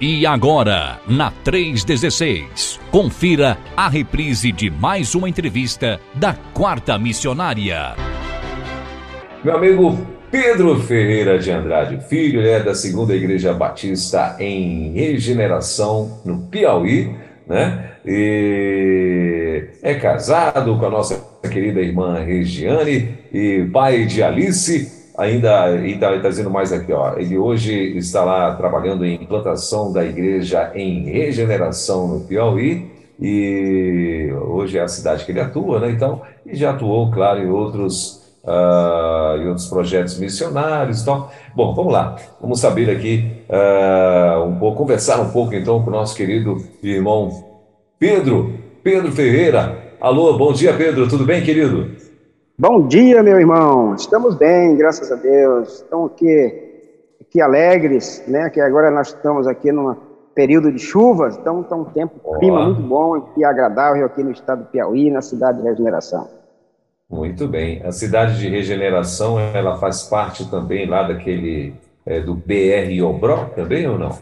E agora, na 316, confira a reprise de mais uma entrevista da Quarta Missionária. Meu amigo Pedro Ferreira de Andrade Filho, é da Segunda Igreja Batista em Regeneração, no Piauí, né? E é casado com a nossa querida irmã Regiane e pai de Alice ainda está tá dizendo mais aqui, ó. Ele hoje está lá trabalhando em implantação da igreja em regeneração no Piauí e hoje é a cidade que ele atua, né? Então, e já atuou, claro, em outros uh, em outros projetos missionários, então. Bom, vamos lá. Vamos saber aqui uh, um pouco, conversar um pouco então com o nosso querido irmão Pedro, Pedro Ferreira. Alô, bom dia, Pedro. Tudo bem, querido? Bom dia, meu irmão. Estamos bem, graças a Deus. Estamos aqui, aqui alegres, né? Que agora nós estamos aqui num período de chuvas, então está um tempo, Olá. clima muito bom e agradável aqui no estado do Piauí, na cidade de Regeneração. Muito bem. A cidade de Regeneração, ela faz parte também lá daquele é, do BR Obró também ou não?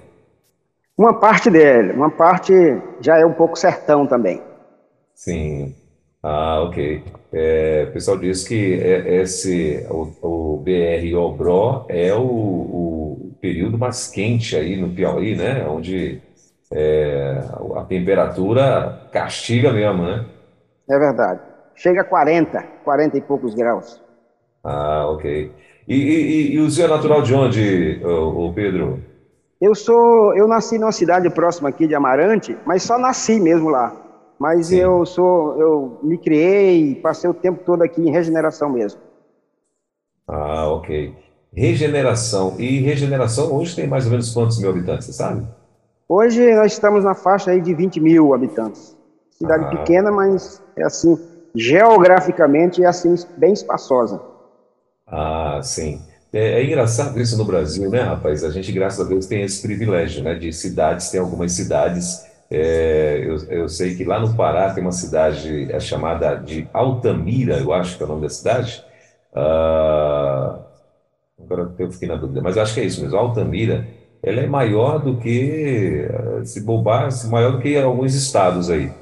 Uma parte dele, uma parte já é um pouco sertão também. Sim. Ah, ok. É, o pessoal diz que é, esse, o, o BR Obró é o, o, período mais quente aí no Piauí, né? Onde é, a temperatura castiga mesmo, né? É verdade. Chega a 40, 40 e poucos graus. Ah, ok. E, e, e o senhor é natural de onde, o, Pedro? Eu sou, eu nasci numa cidade próxima aqui de Amarante, mas só nasci mesmo lá. Mas Sim. eu sou, eu me criei, passei o tempo todo aqui em regeneração mesmo. Ah, ok. Regeneração. E regeneração hoje tem mais ou menos quantos mil habitantes, você sabe? Hoje nós estamos na faixa aí de 20 mil habitantes. Cidade ah. pequena, mas é assim, geograficamente é assim, bem espaçosa. Ah, sim. É, é, engraçado isso no Brasil, né, rapaz? A gente, graças a Deus, tem esse privilégio, né? De cidades, tem algumas cidades é, eu, eu, sei que lá no Pará tem uma cidade é chamada de Altamira, eu acho que é o nome da cidade. Ah, agora eu fiquei na dúvida, mas acho que é isso mesmo. Altamira, ela é maior do que, se bobar, maior do que alguns estados aí.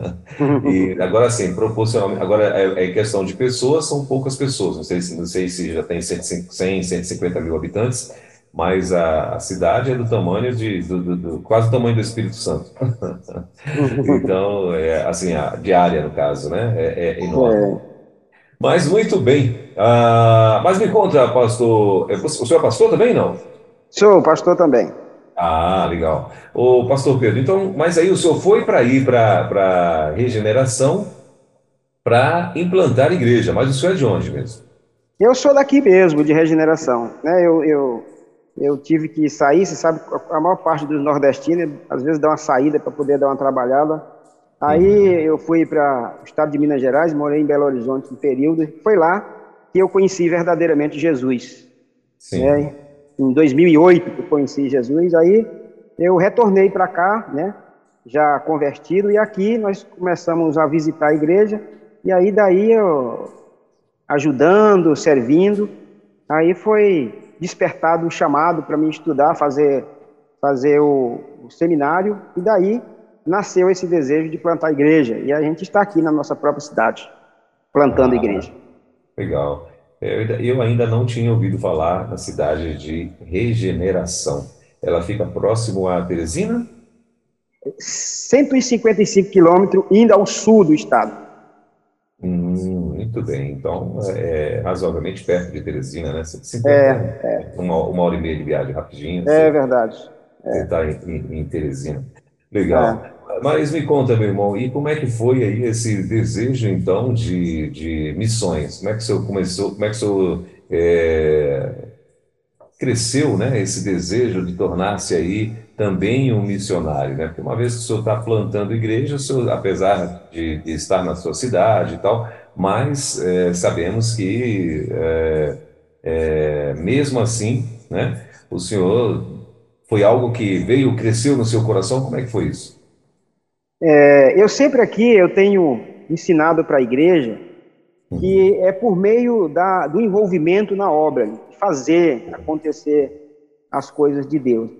e agora sim, proporcionalmente, agora é, é, questão de pessoas, são poucas pessoas. Não sei, não sei se já tem 100, 150 mil habitantes mas a, a, cidade é do tamanho de do, do, do, quase o tamanho do Espírito Santo. então, é, assim, a diária no caso, né? É, é enorme. É. Mas muito bem. Ah, mas me conta, pastor, é, o senhor é pastor também, não? Sou pastor também. Ah, legal. O pastor Pedro, então, mas aí o senhor foi para ir para regeneração para implantar igreja, mas o senhor é de onde mesmo? Eu sou daqui mesmo, de regeneração. Né? Eu, eu eu tive que sair, você sabe, a maior parte dos nordestinos, às vezes dá uma saída para poder dar uma trabalhada. Aí uhum. eu fui para o estado de Minas Gerais, morei em Belo Horizonte um período, foi lá que eu conheci verdadeiramente Jesus. Sim. Né? Em 2008 que eu conheci Jesus, aí eu retornei para cá, né, já convertido, e aqui nós começamos a visitar a igreja, e aí daí eu ajudando, servindo, aí foi despertado o chamado para mim estudar, fazer, fazer o, o, seminário, e daí nasceu esse desejo de plantar igreja. E a gente está aqui na nossa própria cidade, plantando ah, igreja. Legal. Eu ainda não tinha ouvido falar na cidade de Regeneração. Ela fica próximo a Teresina? 155 quilômetros, indo ao sul do estado. Hum, muito bem. Então, é, é razoavelmente perto de Teresina, né? 50, é, é. Uma, uma hora e meia de viagem rapidinho. É verdade. Você está em, em, em, Teresina. Legal. É. Mas me conta, meu irmão, e como é que foi aí esse desejo, então, de, de missões? Como é que o senhor começou, como é que o senhor é, cresceu, né, esse desejo de tornar-se aí também um missionário, né? Porque uma vez que o senhor está plantando igreja, o senhor, apesar de, de, estar na sua cidade e tal, mas é, sabemos que é, é, mesmo assim, né? O senhor foi algo que veio, cresceu no seu coração. Como é que foi isso? É, eu sempre aqui eu tenho ensinado para a igreja que uhum. é por meio da, do envolvimento na obra, fazer acontecer as coisas de Deus.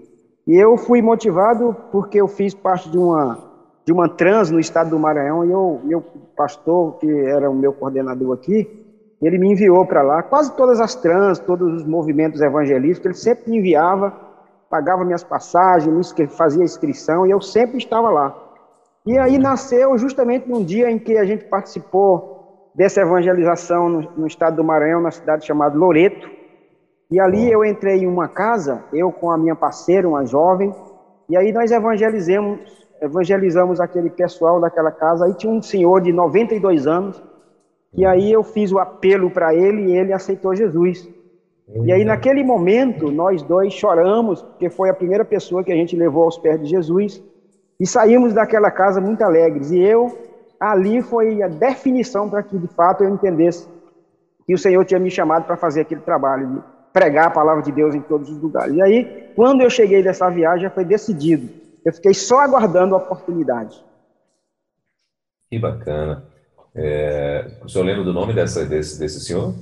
E eu fui motivado porque eu fiz parte de uma, de uma trans no estado do Maranhão e eu, meu pastor, que era o meu coordenador aqui, ele me enviou para lá. Quase todas as trans, todos os movimentos evangelísticos, ele sempre me enviava, pagava minhas passagens, fazia inscrição e eu sempre estava lá. E aí nasceu justamente num dia em que a gente participou dessa evangelização no, no estado do Maranhão, na cidade chamada Loreto. E ali eu entrei em uma casa, eu com a minha parceira, uma jovem, e aí nós evangelizamos, evangelizamos aquele pessoal daquela casa. Aí tinha um senhor de 92 anos, e aí eu fiz o apelo para ele e ele aceitou Jesus. E aí naquele momento nós dois choramos, porque foi a primeira pessoa que a gente levou aos pés de Jesus, e saímos daquela casa muito alegres. E eu ali foi a definição para que de fato eu entendesse que o Senhor tinha me chamado para fazer aquele trabalho de pregar a palavra de Deus em todos os lugares. E aí, quando eu cheguei dessa viagem, já foi decidido. Eu fiquei só aguardando a oportunidade. Que bacana. É, o senhor lembra do nome dessa, desse, desse senhor?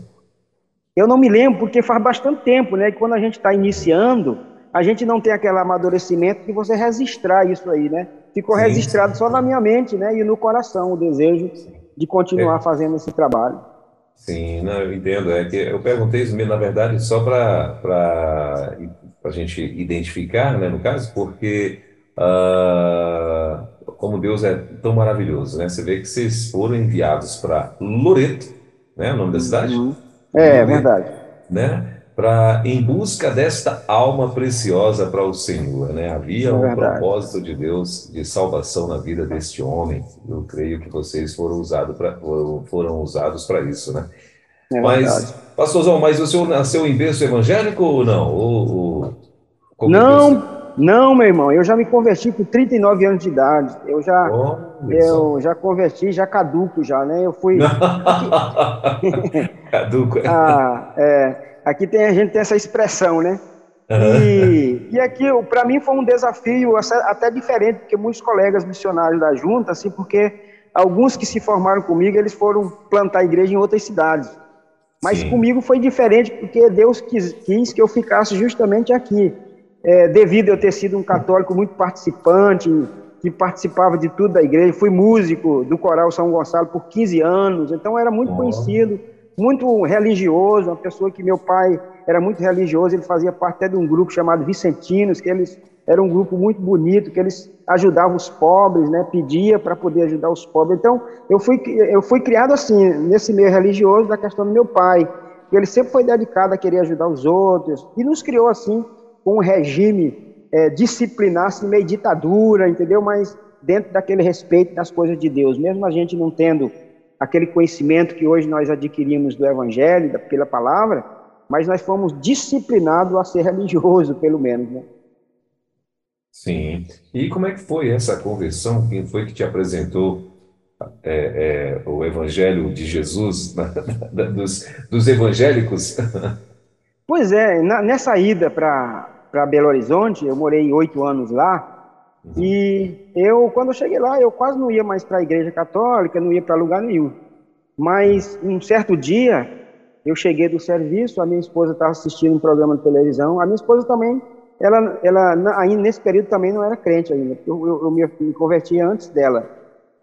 Eu não me lembro, porque faz bastante tempo, né? Quando a gente está iniciando, a gente não tem aquele amadurecimento de você registrar isso aí, né? Ficou sim, registrado sim. só na minha mente, né? E no coração o desejo de continuar é. fazendo esse trabalho. Sim, não, eu entendo. É que eu perguntei isso, na verdade, só para a gente identificar, né, no caso, porque uh, como Deus é tão maravilhoso, né? Você vê que vocês foram enviados para Loreto, né, o nome da cidade? Uhum. É, é verdade. Né? para em busca desta alma preciosa para o Senhor, né? Havia é um propósito de Deus de salvação na vida deste homem. Eu creio que vocês foram usados para foram usados para isso, né? É mas, pastorzão, mas o senhor nasceu em berço evangélico ou não? Ou, ou não, não, meu irmão. Eu já me converti com 39 anos de idade. Eu já, oh, eu já converti, já caduco já, né? Eu fui. caduco. ah, é. Aqui tem, a gente tem essa expressão, né? E, e aqui, para mim, foi um desafio até diferente, porque muitos colegas missionários da junta, assim, porque alguns que se formaram comigo, eles foram plantar igreja em outras cidades. Mas Sim. comigo foi diferente, porque Deus quis, quis, que eu ficasse justamente aqui. É, devido a eu ter sido um católico muito participante, que participava de tudo da igreja, fui músico do Coral São Gonçalo por 15 anos, então era muito oh. conhecido muito religioso, uma pessoa que meu pai era muito religioso, ele fazia parte até de um grupo chamado Vicentinos, que eles era um grupo muito bonito, que eles ajudavam os pobres, né, pedia para poder ajudar os pobres. Então, eu fui eu fui criado assim, nesse meio religioso da questão do meu pai, que ele sempre foi dedicado a querer ajudar os outros e nos criou assim com um regime é, disciplinar, assim, meio ditadura, entendeu? Mas dentro daquele respeito das coisas de Deus, mesmo a gente não tendo aquele conhecimento que hoje nós adquirimos do Evangelho, pela palavra, mas nós fomos disciplinados a ser religioso, pelo menos, né? Sim. E como é que foi essa conversão? Quem foi que te apresentou é, é, o Evangelho de Jesus dos, dos evangélicos? Pois é, na, nessa ida para Belo Horizonte, eu morei oito anos lá, Uhum. E eu, quando eu cheguei lá, eu quase não ia mais para a igreja católica, não ia para lugar nenhum. Mas um certo dia, eu cheguei do serviço, a minha esposa estava assistindo um programa de televisão, a minha esposa também, ela, ela ainda nesse período também não era crente ainda, eu, eu, eu me, me converti antes dela.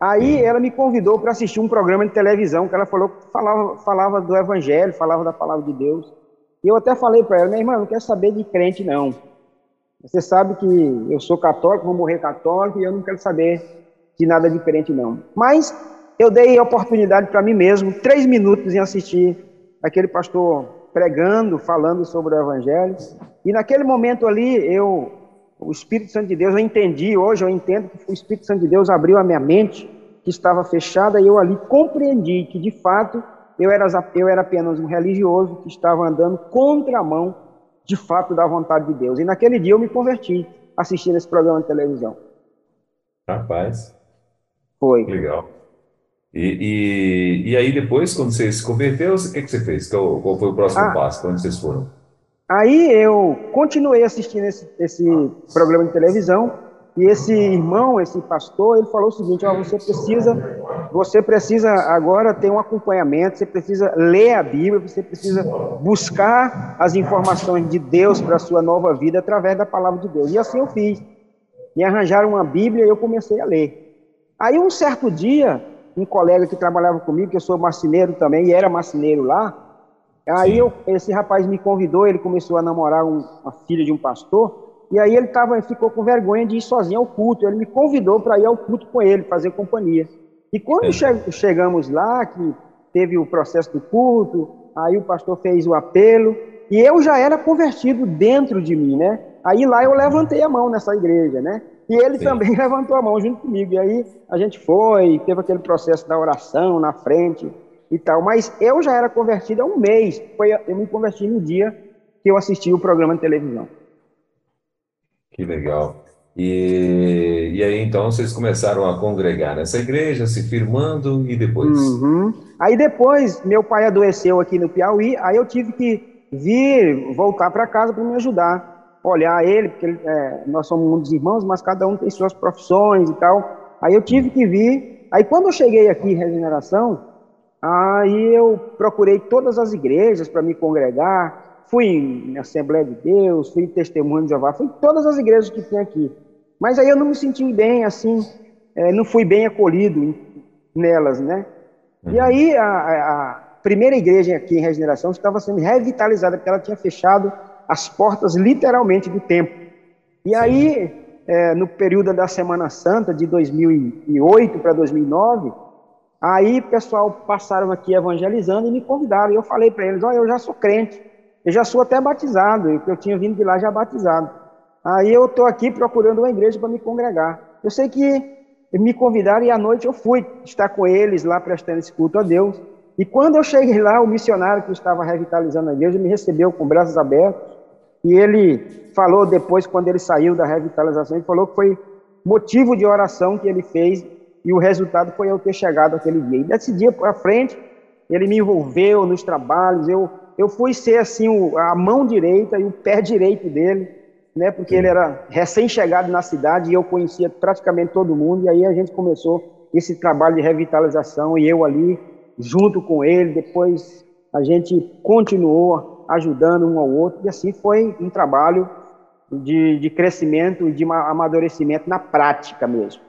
Aí ela me convidou para assistir um programa de televisão que ela falou falava, falava do evangelho, falava da palavra de Deus. E eu até falei para ela, minha irmã, não quero saber de crente não. Você sabe que eu sou católico, vou morrer católico e eu não quero saber de nada diferente, não. Mas eu dei oportunidade para mim mesmo, três minutos, em assistir aquele pastor pregando, falando sobre o Evangelho. E naquele momento ali, eu, o Espírito Santo de Deus, eu entendi, hoje eu entendo que o Espírito Santo de Deus abriu a minha mente, que estava fechada, e eu ali compreendi que, de fato, eu era, eu era apenas um religioso que estava andando contramão de fato da vontade de Deus. E naquele dia eu me converti assistindo esse programa de televisão. Rapaz. Foi. Legal. E, e, e aí depois, quando você se converteu, o que, que você fez? Qual, qual foi o próximo ah, passo? Para onde vocês foram? Aí eu continuei assistindo esse, esse programa de televisão E esse irmão, esse pastor, ele falou o seguinte: ó, você precisa, você precisa agora ter um acompanhamento, você precisa ler a Bíblia, você precisa buscar as informações de Deus para a sua nova vida através da palavra de Deus. E assim eu fiz. Me arranjaram uma Bíblia e eu comecei a ler. Aí um certo dia, um colega que trabalhava comigo, que eu sou marceneiro também, e era marceneiro lá, aí eu, esse rapaz me convidou, ele começou a namorar um, uma filha de um pastor, e aí ele tava, ficou com vergonha de ir sozinho ao culto. Ele me convidou para ir ao culto com ele, fazer companhia. E quando che chegamos lá, que teve o processo do culto, aí o pastor fez o apelo, e eu já era convertido dentro de mim, né? Aí lá eu levantei a mão nessa igreja, né? E ele Sim. também levantou a mão junto comigo. E aí a gente foi, teve aquele processo da oração na frente e tal. Mas eu já era convertido há um mês. Foi, eu me converti no dia que eu assisti o programa de televisão. Que legal. E, e aí então vocês começaram a congregar nessa igreja, se firmando e depois? Uhum. Aí depois meu pai adoeceu aqui no Piauí, aí eu tive que vir, voltar para casa para me ajudar, olhar ele, porque é, nós somos muitos irmãos, mas cada um tem suas profissões e tal. Aí eu tive que vir. Aí quando eu cheguei aqui em Regeneração, aí eu procurei todas as igrejas para me congregar, fui na Assembleia de Deus, fui em Testemunho de Jeová, fui em todas as igrejas que tem aqui. Mas aí eu não me senti bem, assim, é, não fui bem acolhido nelas, né? Uhum. E aí a, a, primeira igreja aqui em Regeneração estava sendo revitalizada, porque ela tinha fechado as portas literalmente do templo. E Sim. aí, é, no período da Semana Santa de 2008 para 2009, aí o pessoal passaram aqui evangelizando e me convidaram. E eu falei para eles: Olha, eu já sou crente. Eu já sou até batizado, eu tinha vindo de lá já batizado. Aí eu estou aqui procurando uma igreja para me congregar. Eu sei que me convidaram e à noite eu fui estar com eles lá prestando esse culto a Deus. E quando eu cheguei lá, o missionário que estava revitalizando a igreja me recebeu com braços abertos. E ele falou depois, quando ele saiu da revitalização, ele falou que foi motivo de oração que ele fez e o resultado foi eu ter chegado aquele dia. E desse dia para frente, ele me envolveu nos trabalhos, eu eu fui ser assim a mão direita e o pé direito dele, né? Porque Sim. ele era recém-chegado na cidade e eu conhecia praticamente todo mundo. E aí a gente começou esse trabalho de revitalização e eu ali junto com ele. Depois a gente continuou ajudando um ao outro e assim foi um trabalho de, de crescimento e de amadurecimento na prática mesmo.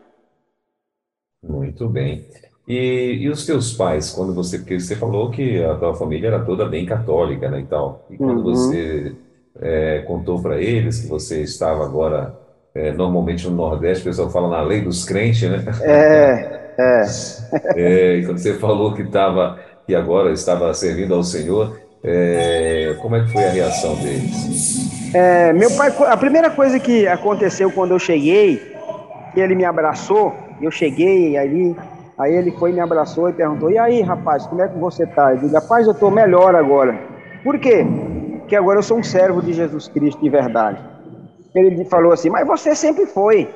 Muito bem. E, e os teus pais, quando você, porque você falou que a tua família era toda bem católica, né, e tal. E quando uhum. você é, contou para eles que você estava agora, é, normalmente no Nordeste, o pessoal fala na lei dos crentes, né? É, é. é e quando você falou que estava, que agora estava servindo ao Senhor, é, como é que foi a reação deles? É, meu pai, a primeira coisa que aconteceu quando eu cheguei, ele me abraçou, eu cheguei ali, Aí ele foi, me abraçou e perguntou: E aí, rapaz, como é que você tá? Eu digo: Rapaz, eu estou melhor agora. Por quê? Porque agora eu sou um servo de Jesus Cristo de verdade. Ele falou assim: Mas você sempre foi.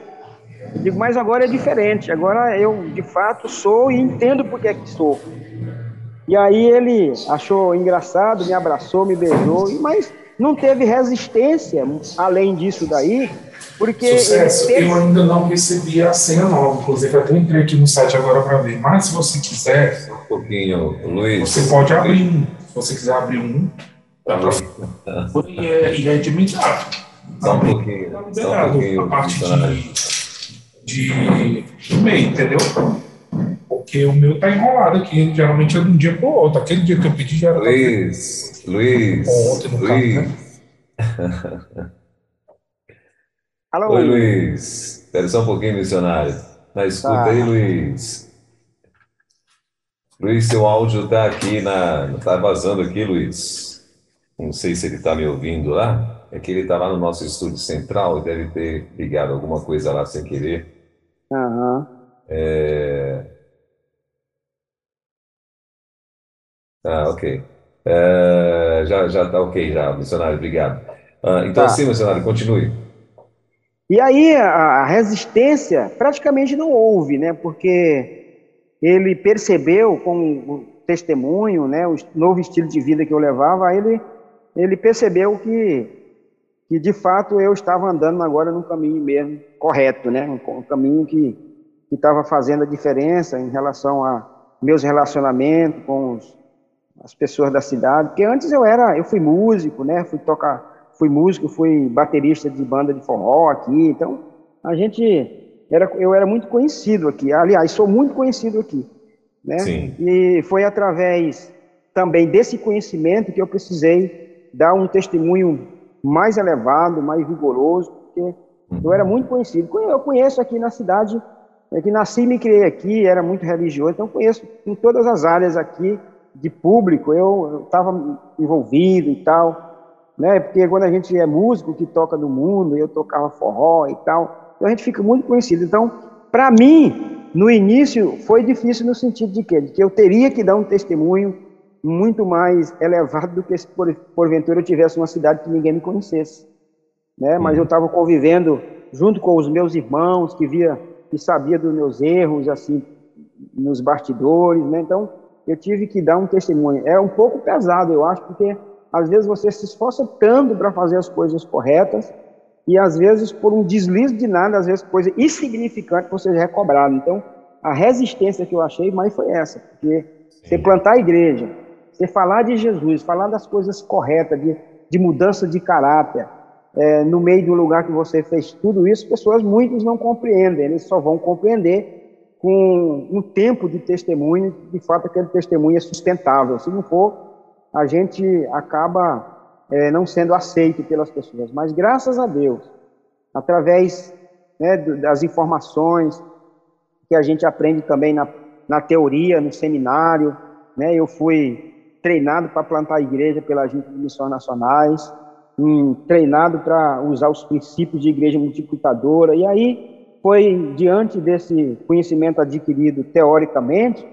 Eu digo: Mas agora é diferente. Agora eu, de fato, sou e entendo por que é que sou. E aí ele achou engraçado, me abraçou, me beijou, mas não teve resistência além disso daí, porque. Sucesso, teve... eu ainda não recebi a senha nova, inclusive até entrei aqui no site agora para ver. Mas se você quiser. Um pouquinho, Luiz. Você pode abrir um. Se você quiser abrir um, tá e é, e é de imediato. Só um pouquinho. Só um pouquinho. A parte de, de, de meio, entendeu? Porque o meu tá enrolado aqui, geralmente é de um dia para o outro. Aquele dia que eu pedi já era. Luiz, Luiz. Ontem no Luiz. Caso, né? Alô? Oi, Luiz. Espera só um pouquinho, missionário. Na escuta tá. aí, Luiz. Luiz, seu áudio está aqui na. Está vazando aqui, Luiz. Não sei se ele está me ouvindo lá. É que ele está lá no nosso estúdio central e deve ter ligado alguma coisa lá sem querer. Aham. Uhum. É... Ah, ok. É... Já, já tá ok, já, missionário, obrigado. Ah, então, tá. sim, missionário, continue. E aí a resistência praticamente não houve, né? Porque ele percebeu com o testemunho, né, o novo estilo de vida que eu levava, ele ele percebeu que que de fato eu estava andando agora no caminho mesmo correto, né? Um, caminho que estava fazendo a diferença em relação a meus relacionamentos com os, as pessoas da cidade, porque antes eu era, eu fui músico, né? Fui tocar, fui músico, fui baterista de banda de forró aqui, então a gente era, eu era muito conhecido aqui. Aliás, sou muito conhecido aqui, né? Sim. E foi através também desse conhecimento que eu precisei dar um testemunho mais elevado, mais vigoroso, porque eu era muito conhecido. Eu conheço aqui na cidade, é que nasci e me criei aqui, era muito religioso, então conheço em todas as áreas aqui de público, eu estava envolvido e tal, né? Porque quando a gente é músico que toca no mundo, eu tocava forró e tal, então a gente fica muito conhecido. Então, para mim, no início foi difícil no sentido de quê? De que eu teria que dar um testemunho muito mais elevado do que se por, porventura eu tivesse uma cidade que ninguém me conhecesse, né? Mas eu estava convivendo junto com os meus irmãos que via que sabia dos meus erros assim nos bastidores, né? Então eu tive que dar um testemunho. É um pouco pesado, eu acho, porque às vezes você se esforça tanto para fazer as coisas corretas e às vezes por um deslize de nada, às vezes coisa insignificante você já é cobrado. Então a resistência que eu achei mais foi essa, porque você plantar a igreja, você falar de Jesus, falar das coisas corretas, de, de mudança de caráter, é, no meio do lugar que você fez tudo isso, pessoas muitos não compreendem, eles só vão compreender com um tempo de testemunho, de fato aquele testemunho é sustentável. Se não for, a gente acaba é, não sendo aceito pelas pessoas. Mas graças a Deus, através né, das informações que a gente aprende também na, na teoria, no seminário, né, eu fui treinado para plantar a igreja pela gente de missões nacionais, um, treinado para usar os princípios de igreja multiplicadora. E aí foi diante desse conhecimento adquirido teoricamente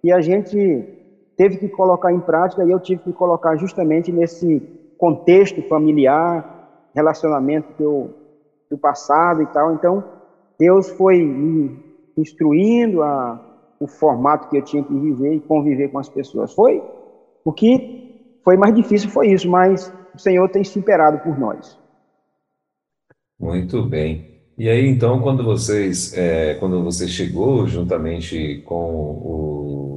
que a gente teve que colocar em prática e eu tive que colocar justamente nesse contexto familiar, relacionamento eu, do passado e tal. Então, Deus foi me instruindo a, o formato que eu tinha que viver e conviver com as pessoas. Foi o que foi mais difícil foi isso, mas o Senhor tem se imperado por nós. Muito bem. E aí, então, quando vocês, é, quando você chegou juntamente com o,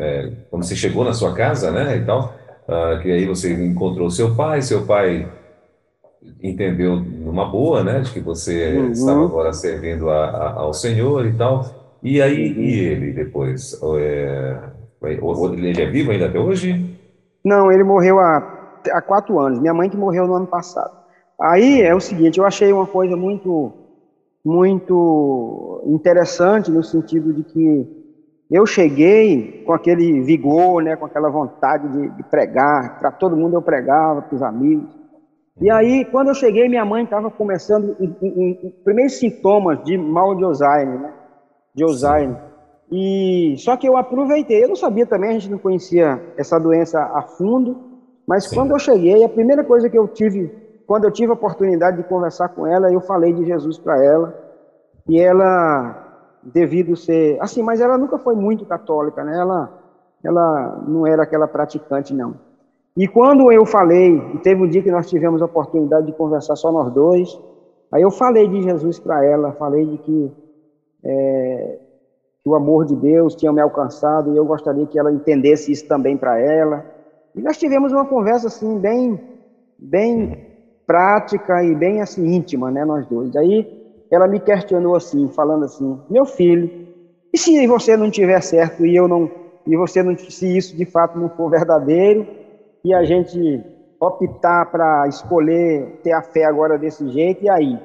é, quando você chegou na sua casa, né, e tal, uh, que aí você encontrou seu pai, seu pai entendeu numa boa, né, de que você uhum. estava agora servindo a, a, ao Senhor e tal. E aí, e ele depois? É, ele é vivo ainda até hoje? Não, ele morreu há, há quatro anos. Minha mãe que morreu no ano passado. Aí é o seguinte, eu achei uma coisa muito, muito interessante no sentido de que eu cheguei com aquele vigor, né, com aquela vontade de, de pregar, para todo mundo eu pregava, para os amigos. E aí, quando eu cheguei, minha mãe estava começando, em, em, em, primeiros sintomas de mal de Alzheimer, né? De Alzheimer. E só que eu aproveitei, eu não sabia também, a gente não conhecia essa doença a fundo, mas Sim. quando eu cheguei, a primeira coisa que eu tive, quando eu tive a oportunidade de conversar com ela, eu falei de Jesus para ela. E ela, devido ser, assim, mas ela nunca foi muito católica, né? Ela, ela não era aquela praticante não. E quando eu falei, e teve um dia que nós tivemos a oportunidade de conversar só nós dois, aí eu falei de Jesus para ela, falei de que é, que o amor de Deus tinha me alcançado e eu gostaria que ela entendesse isso também para ela. E nós tivemos uma conversa assim bem bem prática e bem assim íntima, né, nós dois. Aí ela me questionou assim, falando assim: "Meu filho, e se você não tiver certo e eu não e você não se isso de fato não for verdadeiro e a gente optar para escolher ter a fé agora desse jeito e aí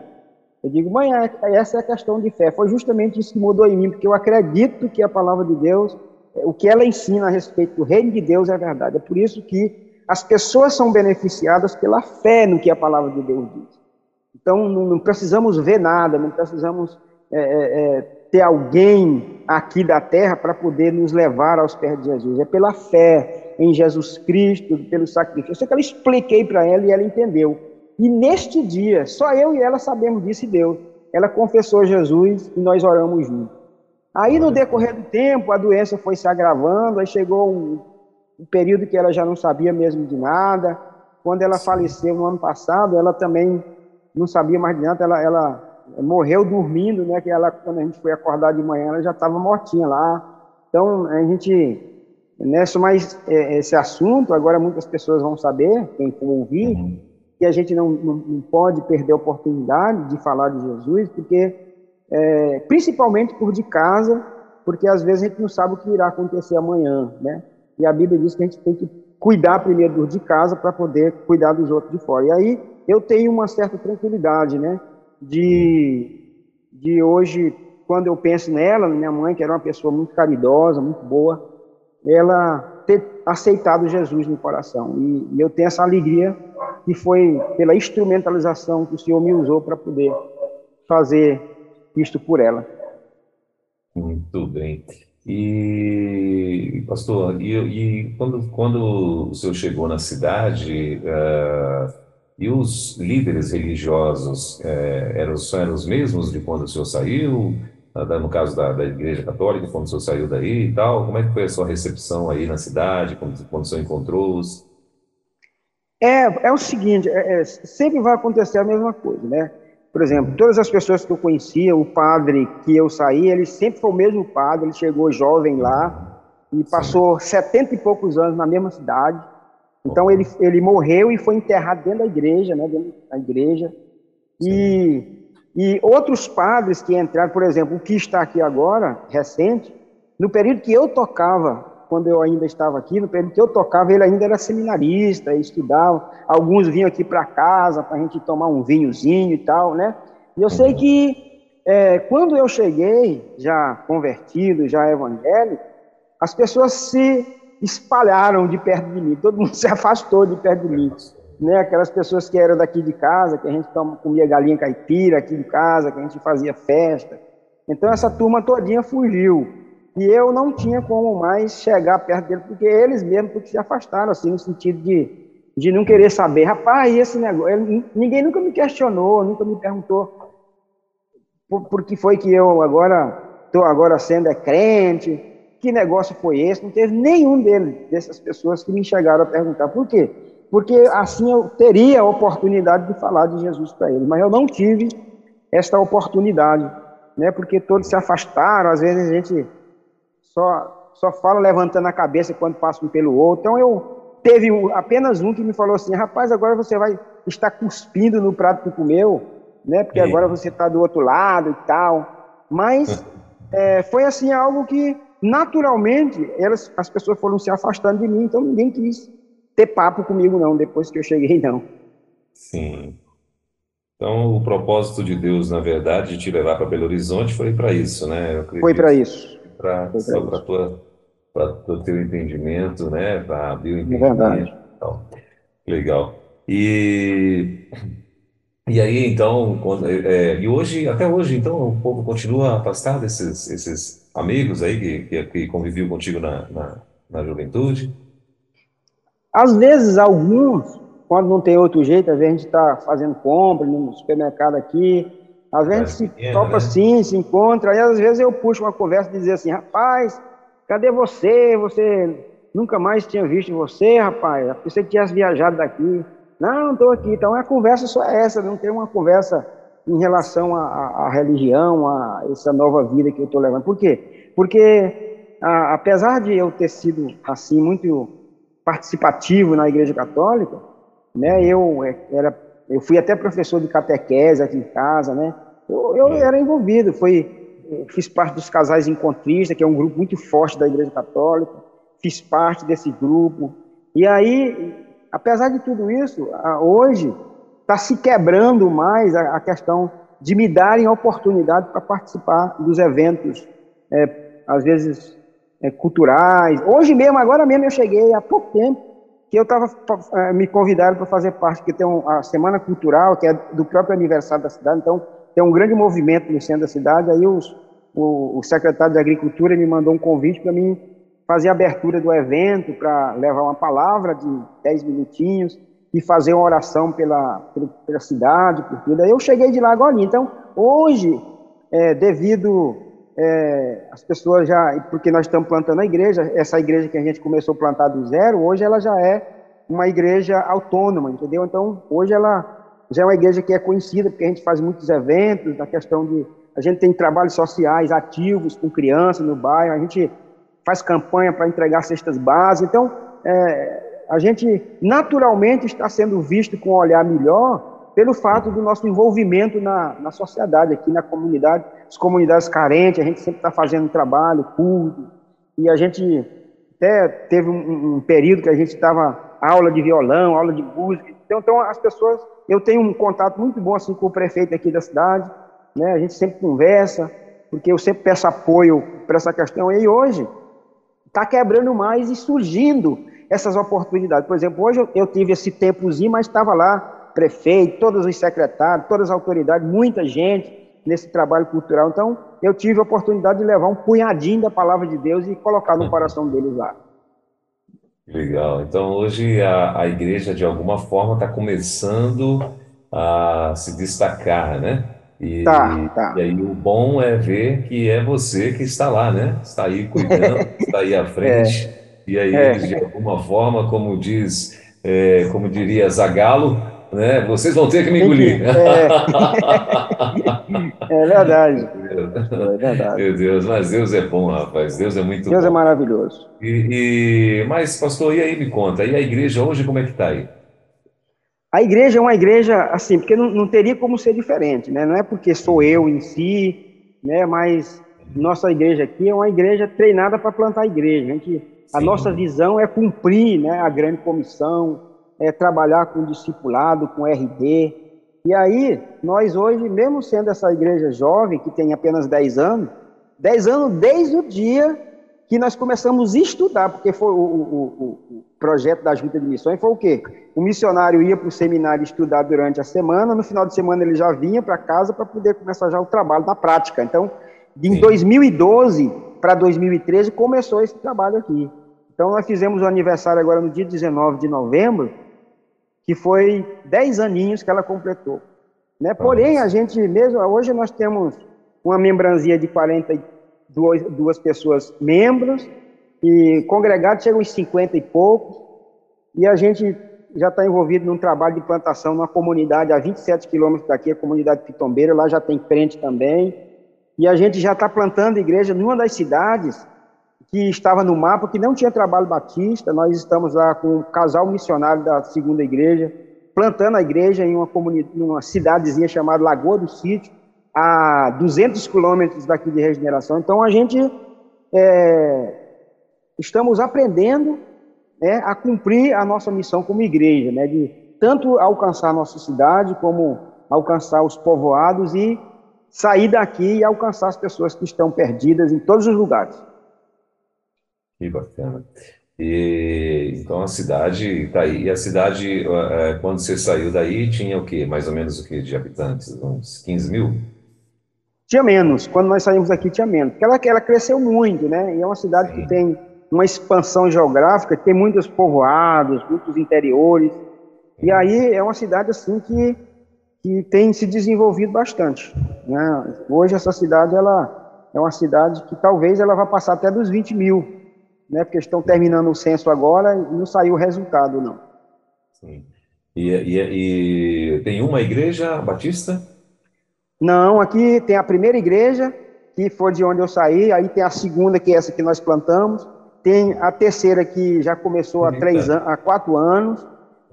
eu digo, mãe, é, essa é a questão de fé. Foi justamente isso que mudou em mim, porque eu acredito que a palavra de Deus, o que ela ensina a respeito do reino de Deus é verdade. É por isso que as pessoas são beneficiadas pela fé no que a palavra de Deus diz. Então, não precisamos ver nada, não precisamos é, é, é, ter alguém aqui da terra para poder nos levar aos pés de Jesus. É pela fé em Jesus Cristo, pelo sacrifício. Eu sei que eu expliquei para ela e ela entendeu. E neste dia, só eu e ela sabemos disso e Deus. Ela confessou Jesus e nós oramos juntos. Aí, no decorrer do tempo, a doença foi se agravando, aí chegou um, um período que ela já não sabia mesmo de nada, quando ela faleceu no ano passado, ela também não sabia mais de nada, ela, ela morreu dormindo, né? Que ela, quando a gente foi acordar de manhã, ela já estava mortinha lá. Então, a gente, nessa mais é, esse assunto, agora muitas pessoas vão saber, quem for ouvir, uhum. que a gente não, não, não, pode perder a oportunidade de falar de Jesus, porque, é, principalmente por de casa, porque às vezes a gente não sabe o que irá acontecer amanhã, né? E a Bíblia diz que a gente tem que cuidar primeiro dos de casa para poder cuidar dos outros de fora. E aí eu tenho uma certa tranquilidade, né? De, de hoje, quando eu penso nela, minha mãe, que era uma pessoa muito caridosa, muito boa, ela ter aceitado Jesus no coração. E, e eu tenho essa alegria que foi pela instrumentalização que o Senhor me usou para poder fazer isto por ela. Muito bem. E, pastor, e, e, quando, quando o senhor chegou na cidade, uh, e os líderes religiosos uh, eram, eram os mesmos de quando o senhor saiu, uh, no caso da, da Igreja Católica, quando o senhor saiu daí e tal? Como é que foi a sua recepção aí na cidade, quando, quando o senhor encontrou-os? É, é o seguinte, é, é, sempre vai acontecer a mesma coisa, né? Por exemplo, todas as pessoas que eu conhecia, o padre que eu saí, ele sempre foi o mesmo padre, ele chegou jovem lá e passou setenta e poucos anos na mesma cidade. Então ele, ele morreu e foi enterrado dentro da igreja, né, dentro da igreja. E, e outros padres que entraram, por exemplo, o que está aqui agora, recente, no período que eu tocava quando eu ainda estava aqui, no período que eu tocava, ele ainda era seminarista, estudava. Alguns vinham aqui para casa para a gente tomar um vinhozinho e tal, né? E eu sei que é, quando eu cheguei, já convertido, já evangélico, as pessoas se espalharam de perto de mim, todo mundo se afastou de perto de mim. Né? Aquelas pessoas que eram daqui de casa, que a gente comia galinha caipira aqui de casa, que a gente fazia festa. Então essa turma todinha fugiu. E eu não tinha como mais chegar perto dele, porque eles mesmos se afastaram, assim, no sentido de, de não querer saber. Rapaz, esse negócio. Ele, ninguém nunca me questionou, nunca me perguntou por, por que foi que eu agora estou agora sendo é crente, que negócio foi esse? Não teve nenhum deles, dessas pessoas que me chegaram a perguntar. Por quê? Porque assim eu teria a oportunidade de falar de Jesus para eles, mas eu não tive esta oportunidade, né? Porque todos se afastaram, às vezes a gente só, só fala levantando a cabeça quando passa um pelo outro. Então eu teve um, apenas um que me falou assim, rapaz, agora você vai estar cuspindo no prato que comeu, né? Porque agora você está do outro lado e tal. Mas é, foi assim algo que naturalmente elas, as pessoas foram se afastando de mim, então ninguém quis ter papo comigo não depois que eu cheguei não. Sim. Então, o propósito de Deus, na verdade, de te levar para Belo Horizonte foi para isso, né? Foi para isso para só para tua para o teu entendimento, né? Para abrir o entendimento. É verdade. Então, legal. E e aí então quando, é, e hoje até hoje então o povo continua afastado desses esses amigos aí que, que, que conviviam contigo na, na, na juventude. Às vezes alguns quando não tem outro jeito, às vezes a gente está fazendo compra no supermercado aqui, às vezes se topa né? assim, se encontra, aí às vezes eu puxo uma conversa e dizer assim, rapaz, cadê você? Você nunca mais tinha visto você, rapaz. Pensei que tivesse viajado daqui. Não, estou aqui. Então a conversa só é essa, não tem uma conversa em relação à, religião, a essa nova vida que eu estou levando. Por quê? Porque a, apesar de eu ter sido assim muito participativo na Igreja Católica, né, eu é, era eu fui até professor de catequese aqui em casa, né? Eu, eu era envolvido, foi, fiz parte dos casais encontristas, que é um grupo muito forte da Igreja Católica, fiz parte desse grupo. E aí, apesar de tudo isso, hoje está se quebrando mais a, questão de me darem oportunidade para participar dos eventos, é, às vezes é, culturais. Hoje mesmo, agora mesmo eu cheguei há pouco tempo, que eu estava é, me convidaram para fazer parte, que tem um, a Semana Cultural, que é do próprio aniversário da cidade, então tem um grande movimento no centro da cidade, aí os, o, o secretário de Agricultura me mandou um convite para mim fazer a abertura do evento, para levar uma palavra de 10 minutinhos e fazer uma oração pela, pela, pela cidade, por tudo. Aí eu cheguei de lá agora. Então, hoje, é, devido é, as pessoas já, porque nós estamos plantando a igreja, essa igreja que a gente começou a plantar do zero, hoje ela já é uma igreja autônoma, entendeu? Então, hoje ela já é uma igreja que é conhecida porque a gente faz muitos eventos, da questão de a gente tem trabalhos sociais ativos com crianças no bairro, a gente faz campanha para entregar cestas básicas. Então, é, a gente naturalmente está sendo visto com um olhar melhor pelo fato do nosso envolvimento na, na sociedade, aqui na comunidade, as comunidades carentes, a gente sempre está fazendo trabalho, culto, e a gente até teve um, um período que a gente estava aula de violão, aula de música, então, então as pessoas, eu tenho um contato muito bom assim com o prefeito aqui da cidade, né? A gente sempre conversa, porque eu sempre peço apoio para essa questão. E hoje está quebrando mais e surgindo essas oportunidades. Por exemplo, hoje eu tive esse tempozinho, mas estava lá prefeito, todos os secretários, todas as autoridades, muita gente nesse trabalho cultural. Então, eu tive a oportunidade de levar um punhadinho da palavra de Deus e colocar no coração deles lá. Legal. Então, hoje a, a igreja, de alguma forma, está começando a se destacar, né? E, Tá, tá. e aí o bom é ver que é você que está lá, né? Está aí cuidando, está aí à frente. E aí É, de alguma forma, como diz, é, como diria Zagalo, né? Vocês vão ter que me engolir. É, é verdade. É verdade. Meu Deus, mas Deus é bom, rapaz. Deus é muito Deus é bom. maravilhoso. E, e- mas, pastor, e aí me conta, e a igreja hoje como é que está aí? A igreja é uma igreja, assim, porque não, não teria como ser diferente, né? Não é porque sou eu em si, né? Mas nossa igreja aqui é uma igreja treinada para plantar a igreja. A, gente, a nossa visão é cumprir né, a grande comissão, é trabalhar com discipulado, com RD. E aí, nós hoje, mesmo sendo essa igreja jovem, que tem apenas 10 anos, 10 anos desde o dia que nós começamos a estudar, porque foi o, o- o- projeto da Junta de Missões foi o quê? O missionário ia para o seminário estudar durante a semana, no final de semana ele já vinha para casa para poder começar já o trabalho na prática. Então, em Sim. 2012 para 2013 começou esse trabalho aqui. Então, nós fizemos o aniversário agora no dia 19 de novembro, que foi 10 aninhos que ela completou. Né? Porém, a gente mesmo, hoje nós temos uma membranzia de 42 duas pessoas membros, e congregados chegam uns 50 e poucos, e a gente já está envolvido num trabalho de plantação numa comunidade a 27 quilômetros daqui, a comunidade Pitombeira, lá já tem crente também, e a gente já está plantando igreja numa das cidades que estava no mapa, que não tinha trabalho batista, nós estamos lá com um casal missionário da segunda igreja, plantando a igreja em uma, comunidade, numa cidadezinha chamada Lagoa do Sítio, a 200 quilômetros daqui de regeneração. Então a gente é, estamos aprendendo né, a cumprir a nossa missão como igreja, né, de tanto alcançar a nossa cidade como alcançar os povoados e sair daqui e alcançar as pessoas que estão perdidas em todos os lugares. Que bacana. E então a cidade está aí. E a cidade, eh, quando você saiu daí, tinha o quê? Mais ou menos o quê de habitantes? Uns 15 mil? Tinha menos, quando nós saímos daqui tinha menos, porque ela, ela cresceu muito, né? E é uma cidade Sim. que tem uma expansão geográfica, tem muitos povoados, muitos interiores, e aí é uma cidade assim que, que tem se desenvolvido bastante. Né? Hoje essa cidade ela é uma cidade que talvez ela vá passar até dos 20 mil, né? Porque estão terminando o censo agora e não saiu o resultado não. Sim. E, e- e tem uma igreja batista? Não, aqui tem a primeira igreja, que foi de onde eu saí, aí tem a segunda, que é essa que nós plantamos, tem a terceira que já começou há, três an há quatro anos,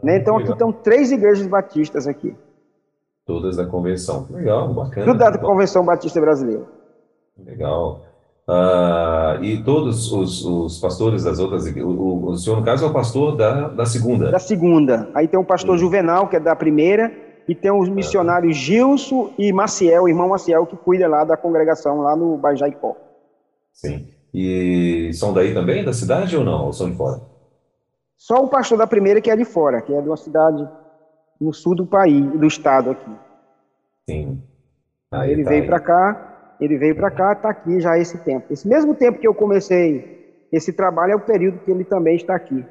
né? Então aqui estão três igrejas batistas aqui, Todas da convenção. Legal, bacana. tudo da Convenção Batista Brasileira. Legal. Ah, e todos os, os pastores das outras igrejas, o, o- senhor, no caso, é o pastor da, da segunda. Da segunda, aí tem o pastor Sim. Juvenal, que é da primeira, e tem os missionários Gilson e Maciel, o irmão Maciel, que cuida lá da congregação, lá no Bajaicó. Sim. E são daí também, da cidade ou não? Ou são de fora? Só o pastor da primeira que é de fora, que é de uma cidade no sul do país, do estado aqui. Sim. Aí ele tá veio para cá, ele veio para cá, está aqui já esse tempo. Esse mesmo tempo que eu comecei esse trabalho é o período que ele também está aqui.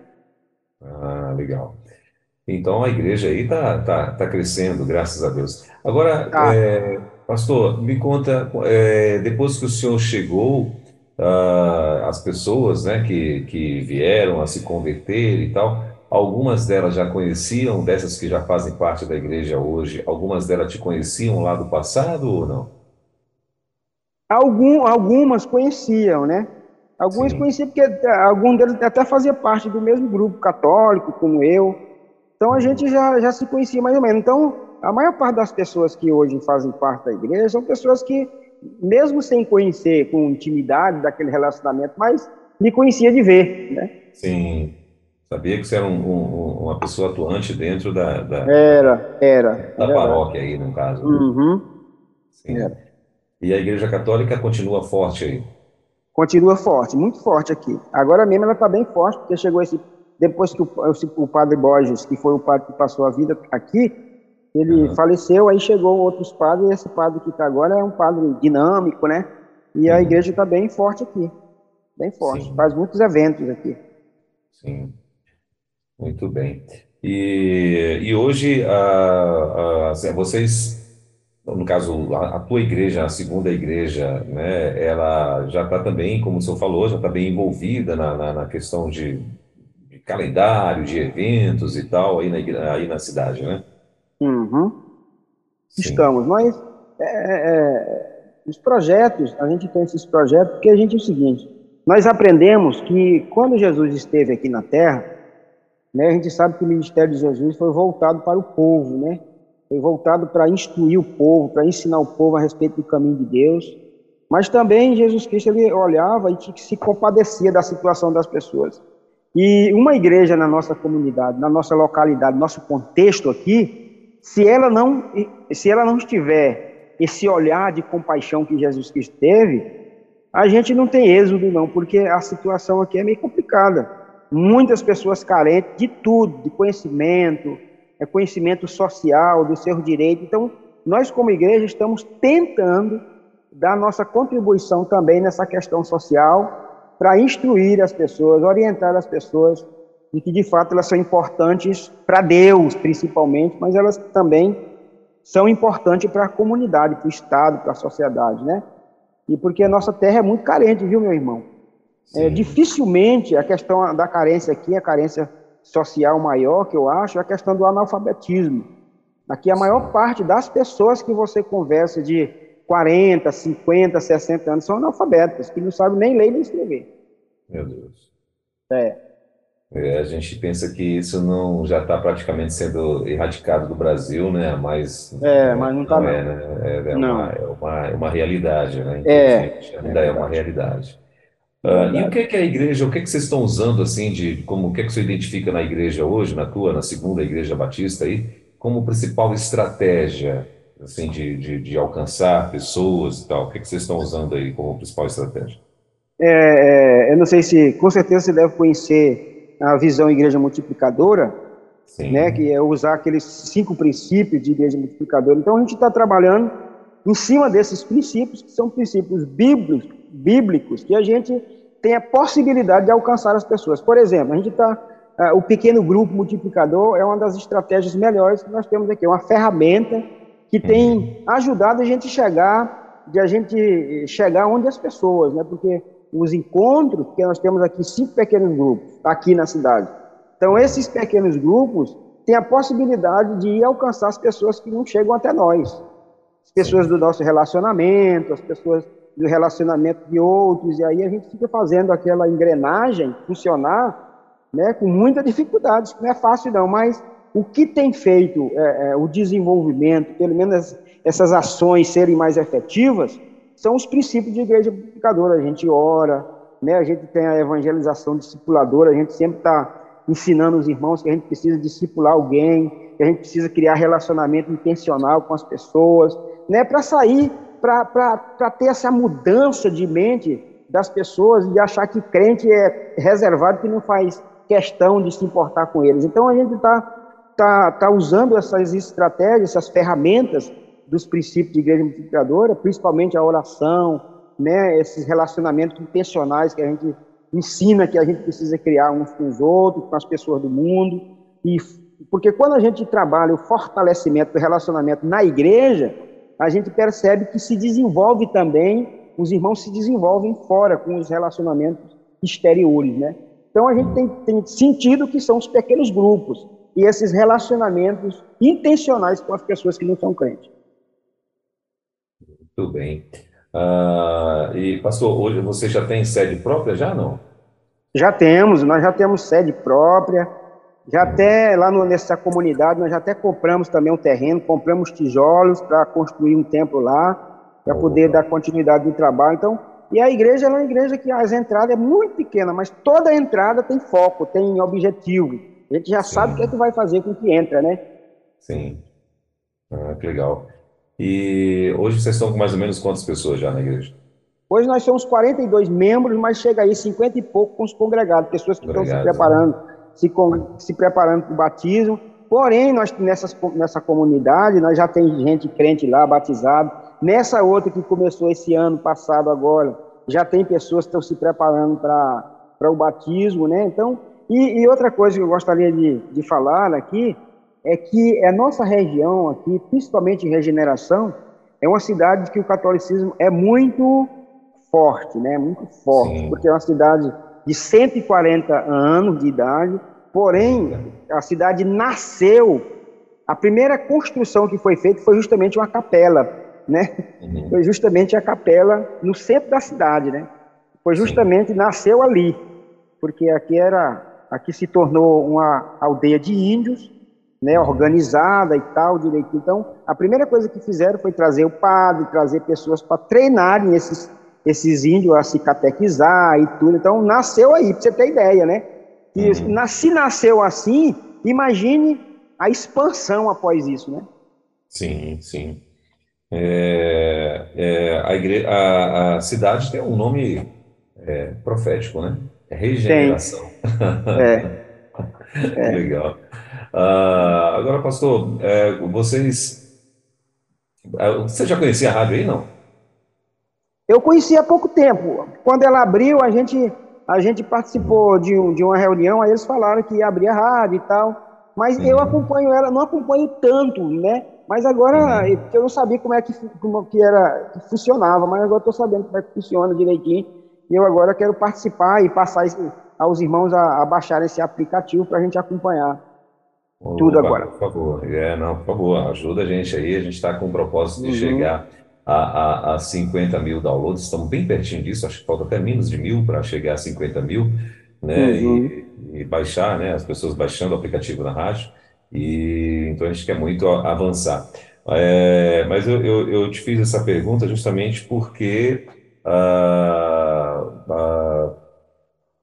Ah, legal. Então a igreja aí tá, tá, tá crescendo, graças a Deus. Agora, Tá. é, pastor, me conta, é, depois que o senhor chegou, ah, as pessoas, né, que, que vieram a se converter e tal, algumas delas já conheciam, dessas que já fazem parte da igreja hoje, algumas delas te conheciam lá do passado ou não? Algum, algumas conheciam, né? Algumas Sim. conheciam porque eh, algum deles até fazia parte do mesmo grupo católico, como eu. Então a gente já, já se conhecia mais ou menos. Então, a maior parte das pessoas que hoje fazem parte da igreja são pessoas que, mesmo sem conhecer com intimidade daquele relacionamento, mas me conhecia de ver, né? Sim. Sabia que você era um, um, uma pessoa atuante dentro da, da era, era, da paróquia aí, no caso. Né? Uhum. Sim. Era. E a Igreja Católica continua forte aí? Continua forte, muito forte aqui. Agora mesmo ela está bem forte, porque chegou esse. Depois que o, o, padre Borges, que foi o padre que passou a vida aqui, ele uhum. faleceu, aí chegou outros padres, e esse padre que está agora é um padre dinâmico, né? E a uhum. igreja está bem forte aqui. Bem forte. Sim. Faz muitos eventos aqui. Sim. Muito bem. E, e hoje, a, a, vocês no caso, a, a, tua igreja, a segunda igreja, né, ela já está também, como o senhor falou, já está bem envolvida na, na, na questão de, de, calendário, de eventos e tal, aí na, aí na cidade, né? Uhum. Estamos, mas é, é, é, os projetos, a gente tem esses projetos, porque a gente é o seguinte, nós aprendemos que quando Jesus esteve aqui na Terra, né, a gente sabe que o ministério de Jesus foi voltado para o povo, né? foi voltado para instruir o povo, para ensinar o povo a respeito do caminho de Deus. Mas também Jesus Cristo ele olhava e se compadecia da situação das pessoas. E uma igreja na nossa comunidade, na nossa localidade, nosso contexto aqui, se ela não, se ela não estiver esse olhar de compaixão que Jesus Cristo teve, a gente não tem êxodo não, porque a situação aqui é meio complicada. Muitas pessoas carentes de tudo, de conhecimento, é conhecimento social, do seu direito. Então, nós como igreja estamos tentando dar nossa contribuição também nessa questão social para instruir as pessoas, orientar as pessoas de que de fato elas são importantes para Deus, principalmente, mas elas também são importantes para a comunidade, para o Estado, para a sociedade, né? E porque a nossa terra é muito carente, viu, meu irmão? É, dificilmente a questão da carência aqui, a carência social maior que eu acho é a questão do analfabetismo. Aqui a maior parte das pessoas que você conversa de 40, 50, 60 anos são analfabetas, que não sabem nem ler nem escrever. Meu Deus. É. é a gente pensa que isso não já está praticamente sendo erradicado do Brasil, né? Mas é, mas não está não. É, né? é, é, não. Uma, é, uma, é uma realidade, né? É. Ainda é, uma realidade. Uh, e o que, que, é a igreja, o que, que vocês estão usando assim de como o que, que você identifica na igreja hoje, na tua, na segunda igreja batista aí, como principal estratégia assim de, de, de alcançar pessoas e tal? O que, que vocês estão usando aí como principal estratégia? É, é, eu não sei se, com certeza você deve conhecer a visão igreja multiplicadora, Sim. né, que é usar aqueles cinco princípios de igreja multiplicadora. Então a gente está trabalhando em cima desses princípios, que são princípios bíblicos, bíblicos que a gente tem a possibilidade de alcançar as pessoas. Por exemplo, a gente está. Uh, é, o pequeno grupo multiplicador é uma das estratégias melhores que nós temos aqui, é uma ferramenta que tem uhum. ajudado a gente chegar, de a gente chegar onde as pessoas, né? Porque os encontros, que nós temos aqui cinco pequenos grupos aqui na cidade. Então, esses pequenos grupos têm a possibilidade de ir alcançar as pessoas que não chegam até nós. As pessoas do nosso relacionamento, as pessoas do relacionamento de outros, e aí a gente fica fazendo aquela engrenagem funcionar né, com muita dificuldade, não é fácil não, mas o que tem feito é, é, o desenvolvimento, pelo menos essas ações serem mais efetivas, são os princípios de igreja publicadora. A gente ora, né, a gente tem a evangelização discipuladora, a gente sempre está ensinando os irmãos que a gente precisa discipular alguém, que a gente precisa criar relacionamento intencional com as pessoas, né, para sair para ter essa mudança de mente das pessoas e achar que crente é reservado, que não faz questão de se importar com eles. Então a gente está tá, tá usando essas estratégias, essas ferramentas dos princípios de igreja multiplicadora, principalmente a oração, né, esses relacionamentos intencionais que a gente ensina que a gente precisa criar uns com os outros, com as pessoas do mundo. E, porque quando a gente trabalha o fortalecimento do relacionamento na igreja, a gente percebe que se desenvolve também, os irmãos se desenvolvem fora com os relacionamentos exteriores, né? Então a gente tem, tem sentido que são os pequenos grupos e esses relacionamentos intencionais com as pessoas que não são crentes. Muito bem. Uh, e, pastor, hoje você já tem sede própria, já não? Já temos, nós já temos sede própria. Já até lá no, nessa comunidade, nós já até compramos também um terreno, compramos tijolos para construir um templo lá, para poder dar continuidade no trabalho. Então, e a igreja é uma igreja que as entradas é muito pequena, mas toda entrada tem foco, tem objetivo. A gente já Sim. sabe o que é que vai fazer com que entra, né? Sim. Ah, que legal. E hoje vocês estão com mais ou menos quantas pessoas já na igreja? Hoje nós somos 42 membros, mas chega aí 50 e pouco com os congregados, pessoas que estão se preparando, se, com, se preparando para o batismo. Porém, nós nessas, nessa comunidade, nós já tem gente crente lá, batizado. Nessa outra que começou esse ano passado agora, já tem pessoas que estão se preparando para o batismo, né? Então, e, e, outra coisa que eu gostaria de, de falar aqui é que a nossa região aqui, principalmente em regeneração, é uma cidade que o catolicismo é muito forte, né? Muito forte, Sim. porque é uma cidade de 140 anos de idade, porém a cidade nasceu, a primeira construção que foi feita foi justamente uma capela né? Uhum. Foi justamente a capela no centro da cidade, né? Foi justamente, Sim. nasceu ali, porque aqui era, aqui se tornou uma aldeia de índios, né, uhum. organizada e tal, direitinho. Então, a primeira coisa que fizeram foi trazer o padre, trazer pessoas para treinarem esses, esses índios a se catequizar e tudo. Então, nasceu aí, para você ter ideia, né? E uhum. se nasceu assim, imagine a expansão após isso, né? Sim, sim. É, é, a, igre... a, a, cidade tem um nome é, profético, né? É regeneração. É. é. Legal. Ah, agora, pastor, é, vocês. É, você já conhecia a rádio aí, não? Eu conheci há pouco tempo. Quando ela abriu, a gente, a gente participou de, um, de uma reunião, aí eles falaram que ia abrir a rádio e tal. Mas eu uhum. acompanho ela, não acompanho tanto, né? Mas agora, uhum. eu não sabia como é que, como que era, que funcionava, mas agora estou sabendo como é que funciona direitinho. E eu agora quero participar e passar aos irmãos a, a baixar esse aplicativo para a gente acompanhar tudo agora. Por favor, é, não, por favor, ajuda a gente aí. A gente está com o propósito de uhum. chegar a, a, a 50 mil downloads, estamos bem pertinho disso, acho que falta até menos de mil para chegar a 50 mil, né? Uhum. E, e, baixar, né? As pessoas baixando o aplicativo na rádio. E então a gente quer muito avançar. É, mas eu, eu, eu, te fiz essa pergunta justamente porque ah,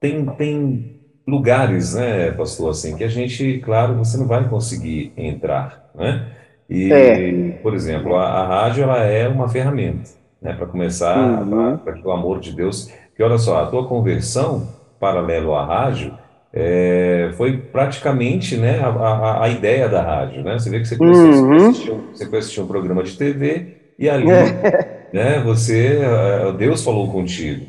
tem, tem lugares, né, pastor, assim, que a gente, claro, você não vai conseguir entrar, né? E, é. por exemplo, a, a, rádio ela é uma ferramenta, né, para começar, uhum. para que o amor de Deus. Que olha só, a tua conversão paralelo à rádio é, foi praticamente né, a, a, a, ideia da rádio. Né? Você vê que você foi, uhum. você foi assistir um programa de TV e ali é. né, você, é, Deus falou contigo.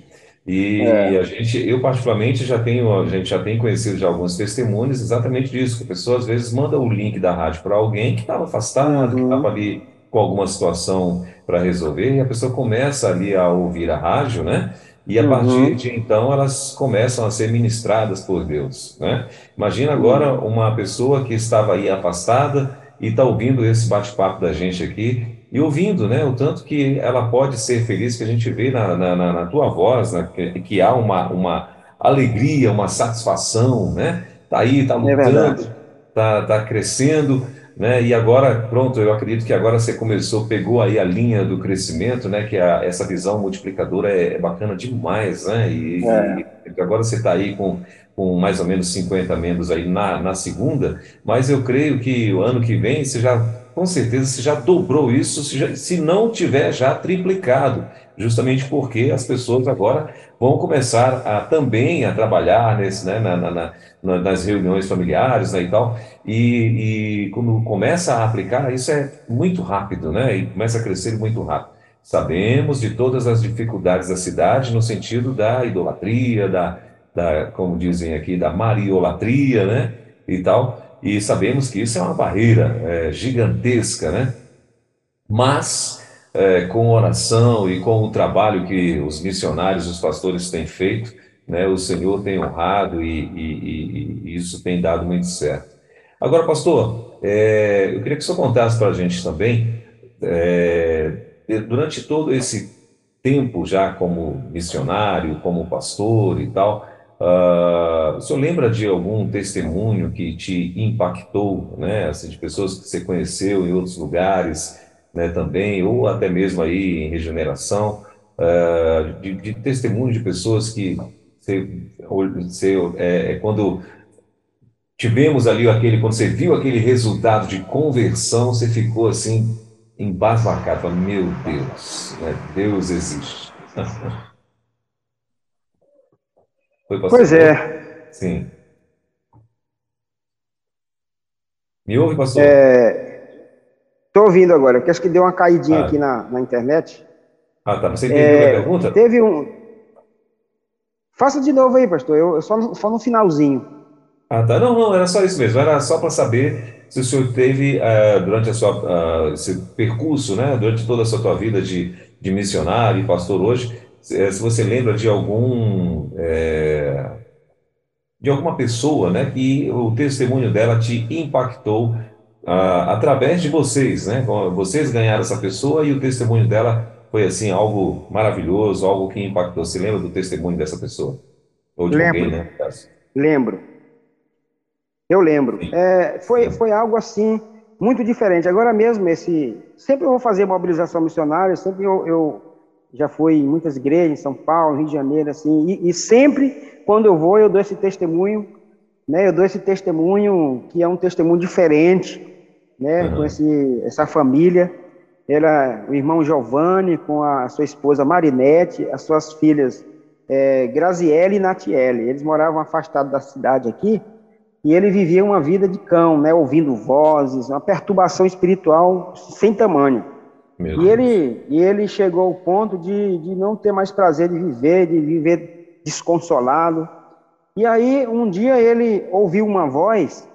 E é. a gente, eu particularmente já tenho, a gente já tem conhecido de alguns testemunhos exatamente disso, que a pessoa às vezes manda o link da rádio para alguém que estava afastado, uhum. que estava ali com alguma situação para resolver, e a pessoa começa ali a ouvir a rádio, né? E a partir uhum. de então elas começam a ser ministradas por Deus. Né? Imagina agora uma pessoa que estava aí afastada e está ouvindo esse bate-papo da gente aqui e ouvindo né, o tanto que ela pode ser feliz, que a gente vê na, na, na tua voz, né, que, que, há uma, uma alegria, uma satisfação, né? Está aí, está é lutando, é tá crescendo né? E agora, pronto, eu acredito que agora você começou, pegou aí a linha do crescimento, né? Que a, essa visão multiplicadora é, é, bacana demais, né? E, é. e agora você está aí com, com mais ou menos 50 membros aí na, na segunda, mas eu creio que o ano que vem você já, com certeza, você já dobrou isso, se, já, se não tiver já triplicado, justamente porque as pessoas agora vão começar a também a trabalhar nesse, né, na, na, na nas reuniões familiares né, e tal, e, e, quando começa a aplicar, isso é muito rápido, né? E começa a crescer muito rápido. Sabemos de todas as dificuldades da cidade no sentido da idolatria, da, da como dizem aqui, da mariolatria, né? E tal, e sabemos que isso é uma barreira é, gigantesca, né? Mas é, com oração e com o trabalho que os missionários, os pastores têm feito, né, o Senhor tem honrado e, e, e isso tem dado muito certo. Agora, pastor, é, eu queria que o senhor contasse para a gente também, é, durante todo esse tempo já como missionário, como pastor e tal, uh, o senhor lembra de algum testemunho que te impactou, né, assim, de pessoas que você conheceu em outros lugares, né, também, ou até mesmo aí em regeneração, uh, de, de testemunho de pessoas que você, você é, é, quando tivemos ali aquele, quando você viu aquele resultado de conversão, você ficou assim embasbacado, meu Deus, né? Deus existe. Foi, pois é. Sim. Me ouve, pastor? Estou é, ouvindo agora, porque acho que deu uma caidinha ah. aqui na, na internet. Ah, tá. Você entendeu é, a pergunta? Teve um. Faça de novo aí, pastor. Eu, eu só, no, só no finalzinho. Ah, tá. Não, não, era só isso mesmo. Era só para saber se o senhor teve, uh, durante a sua, uh, esse percurso, né, durante toda a sua tua vida de, de missionário e pastor hoje, se, se você lembra de algum. É, de alguma pessoa, né, que o testemunho dela te impactou uh, através de vocês, né? Vocês ganharam essa pessoa e o testemunho dela foi assim algo maravilhoso, algo que impactou. Você lembra do testemunho dessa pessoa? Ou de lembro, alguém, né? Lembro. Eu lembro. É, foi, foi algo assim muito diferente. Agora mesmo esse, sempre eu vou fazer mobilização missionária. Sempre eu, eu já fui em muitas igrejas, em São Paulo, Rio de Janeiro, assim. E, e sempre quando eu vou eu dou esse testemunho, né? Eu dou esse testemunho que é um testemunho diferente, né? Uhum. Com esse, essa família era o irmão Giovanni com a sua esposa Marinete, as suas filhas é, Graziele e Natiele. Eles moravam afastados da cidade aqui e ele vivia uma vida de cão, né, ouvindo vozes, uma perturbação espiritual sem tamanho. E ele, e ele chegou ao ponto de, de não ter mais prazer de viver, de viver desconsolado. E aí, um dia, ele ouviu uma voz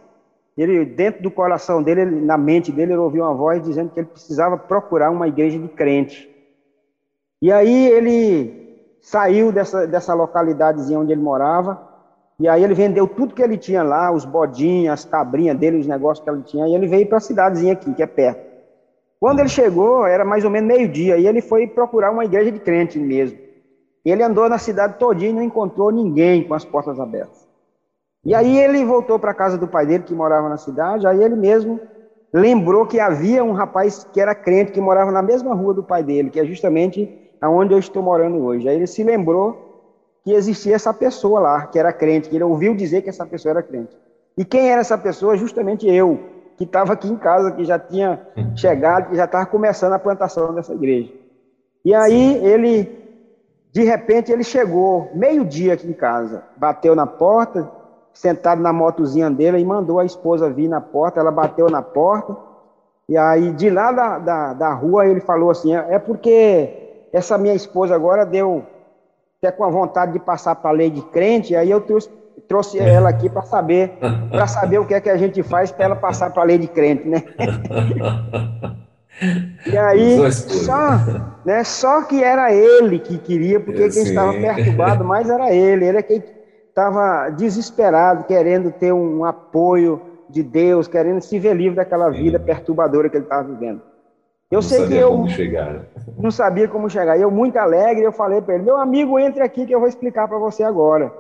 ele dentro do coração dele, ele, na mente dele, ele ouviu uma voz dizendo que ele precisava procurar uma igreja de crente. E aí ele saiu dessa, dessa localidadezinha onde ele morava, e aí ele vendeu tudo que ele tinha lá, os bodinhos, as cabrinhas dele, os negócios que ele tinha, e ele veio para a cidadezinha aqui, que é perto. Quando ele chegou, era mais ou menos meio-dia, e ele foi procurar uma igreja de crente mesmo. Ele andou na cidade todinha e não encontrou ninguém com as portas abertas. E aí ele voltou para a casa do pai dele, que morava na cidade, aí ele mesmo lembrou que havia um rapaz que era crente, que morava na mesma rua do pai dele, que é justamente aonde eu estou morando hoje. Aí ele se lembrou que existia essa pessoa lá, que era crente, que ele ouviu dizer que essa pessoa era crente. E quem era essa pessoa? Justamente eu, que estava aqui em casa, que já tinha chegado, que já estava começando a plantação dessa igreja. E aí ele, de repente, ele chegou meio-dia aqui em casa, bateu na porta, sentado na motozinha dele e mandou a esposa vir na porta. Ela bateu na porta. E aí, de lá da, da, da rua, ele falou assim: é, é porque essa minha esposa agora deu até com a vontade de passar para a lei de crente, aí eu trouxe, trouxe ela aqui para saber, para saber o que é que a gente faz para ela passar para a lei de crente, né? e aí, só, né, só que era ele que queria, porque quem estava perturbado mais era ele, ele é quem estava desesperado, querendo ter um apoio de Deus, querendo se ver livre daquela vida Sim. perturbadora que ele estava vivendo. Eu não sei que eu chegar. não sabia como chegar. Eu muito alegre, eu falei para ele: "Meu amigo, entre aqui que eu vou explicar para você agora".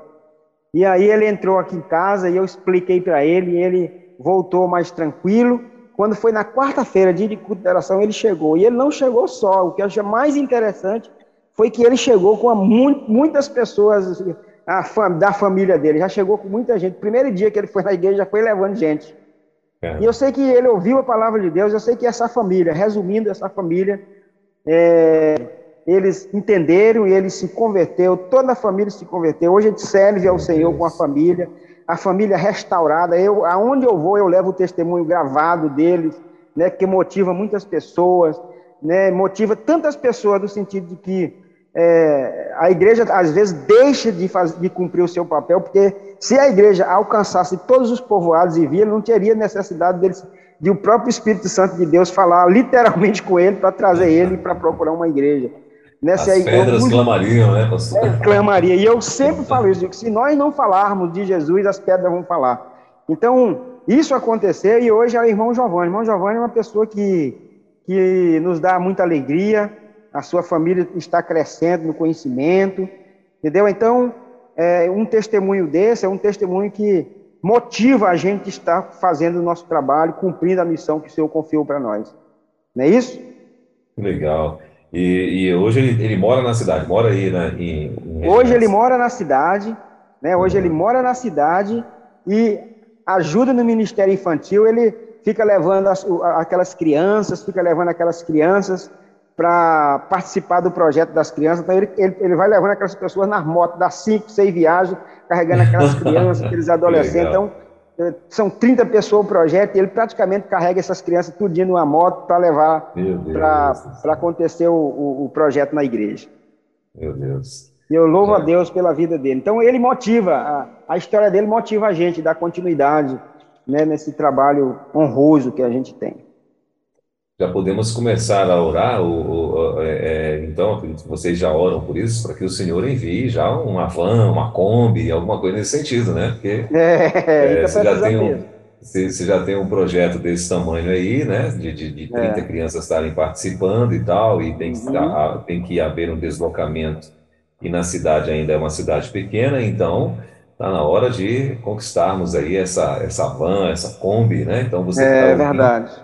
E aí ele entrou aqui em casa e eu expliquei para ele, e ele voltou mais tranquilo. Quando foi na quarta-feira, dia de culto de oração, ele chegou. E ele não chegou só. O que eu achei mais interessante foi que ele chegou com muitas pessoas fam da família dele, já chegou com muita gente. Primeiro dia que ele foi na igreja, já foi levando gente. É. E eu sei que ele ouviu a palavra de Deus, eu sei que essa família, resumindo essa família, é, eles entenderam e ele se converteu, toda a família se converteu. Hoje a gente serve ao Senhor com a família, a família restaurada. Eu, aonde eu vou, eu levo o testemunho gravado deles, né, que motiva muitas pessoas, né, motiva tantas pessoas no sentido de que é, a igreja às vezes deixa de, fazer, de cumprir o seu papel, porque se a igreja alcançasse todos os povoados e via, não teria necessidade deles, de o próprio Espírito Santo de Deus falar literalmente com ele para trazer ele para procurar uma igreja. Nessa As pedras clamariam, né, pastor? É, clamaria. E eu sempre falo isso, que se nós não falarmos de Jesus, as pedras vão falar. Então, isso aconteceu e hoje é o irmão Giovanni. O irmão Giovanni é uma pessoa que, que nos dá muita alegria, a sua família está crescendo no conhecimento, entendeu? Então, é, um testemunho desse é um testemunho que motiva a gente a estar fazendo o nosso trabalho, cumprindo a missão que o Senhor confiou para nós. Não é isso? Legal. E, e hoje ele, ele, mora na cidade, mora aí né, em, em Hoje ele mora na cidade, né? Hoje uhum. ele mora na cidade e ajuda no Ministério Infantil, ele fica levando as, aquelas crianças, fica levando aquelas crianças para participar do projeto das crianças. Então, ele, ele, ele, vai levando aquelas pessoas nas motos, das cinco, seis viagens, carregando aquelas crianças, aqueles adolescentes. Então, são 30 pessoas o projeto e ele praticamente carrega essas crianças tudinho numa moto para levar para acontecer o, o, o, projeto na igreja. Meu Deus. Eu louvo é. a Deus pela vida dele. Então ele motiva, a, a história dele motiva a gente, dá continuidade né, nesse trabalho honroso que a gente tem. Já podemos começar a orar, ou, é, é, então, vocês já oram por isso, para que o Senhor envie já uma van, uma Kombi, alguma coisa nesse sentido, né? Porque é, é, você, já tem um, você, você, já tem um projeto desse tamanho aí, né? De, de, de 30 é. crianças estarem participando e tal, e tem, uhum. tem que haver um deslocamento, e na cidade ainda é uma cidade pequena, então está na hora de conquistarmos aí essa, essa van, essa Kombi, né? Então você É tá verdade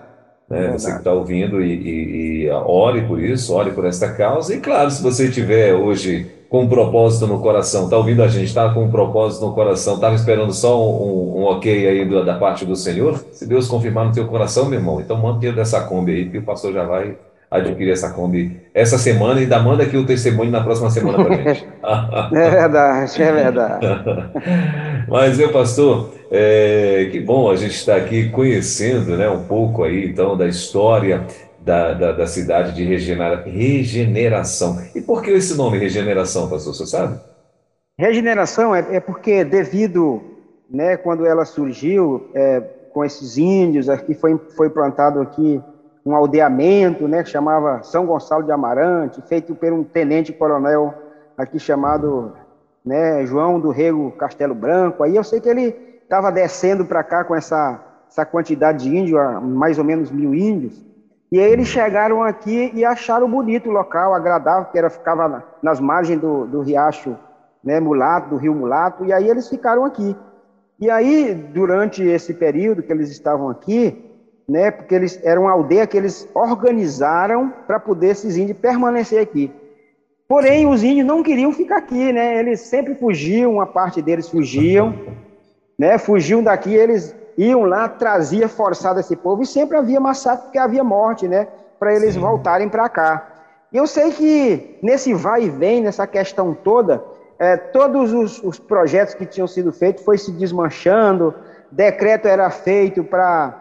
né? Você que está ouvindo e, e, e, ore por isso, ore por esta causa. E claro, se você tiver hoje com um propósito no coração, está ouvindo a gente, está com um propósito no coração, estava esperando só um, um, ok aí do, da parte do Senhor, se Deus confirmar no teu coração, meu irmão, então manda dinheiro dessa Kombi aí, que o pastor já vai adquirir essa Kombi essa semana e ainda manda aqui o testemunho na próxima semana para gente. é verdade, é verdade. Mas, meu pastor, é, que bom a gente estar aqui conhecendo né, um pouco aí, então, da história da, da, da cidade de regenera, Regeneração. E por que esse nome Regeneração, pastor, você sabe? Regeneração é, é porque devido, né, quando ela surgiu, é, com esses índios, aqui foi, foi plantado aqui um aldeamento, né, que chamava São Gonçalo de Amarante, feito por um tenente-coronel aqui chamado né, João do Rego Castelo Branco. Aí eu sei que ele estava descendo para cá com essa, essa quantidade de índios, mais ou menos mil índios, e aí eles chegaram aqui e acharam bonito o local, agradável, que era, ficava nas margens do, do riacho né, Mulato, do rio Mulato, e aí eles ficaram aqui. E aí, durante esse período que eles estavam aqui, né, porque eles eram uma aldeia que eles organizaram para poder esses índios permanecer aqui. Porém, os índios não queriam ficar aqui, né? Eles sempre fugiam, uma parte deles fugiam, né? Fugiam daqui, eles iam lá, trazia forçado esse povo e sempre havia massacre porque havia morte, né? Para eles Sim. voltarem para cá. E eu sei que nesse vai e vem, nessa questão toda, é, todos os, os projetos que tinham sido feitos foi se desmanchando, decreto era feito para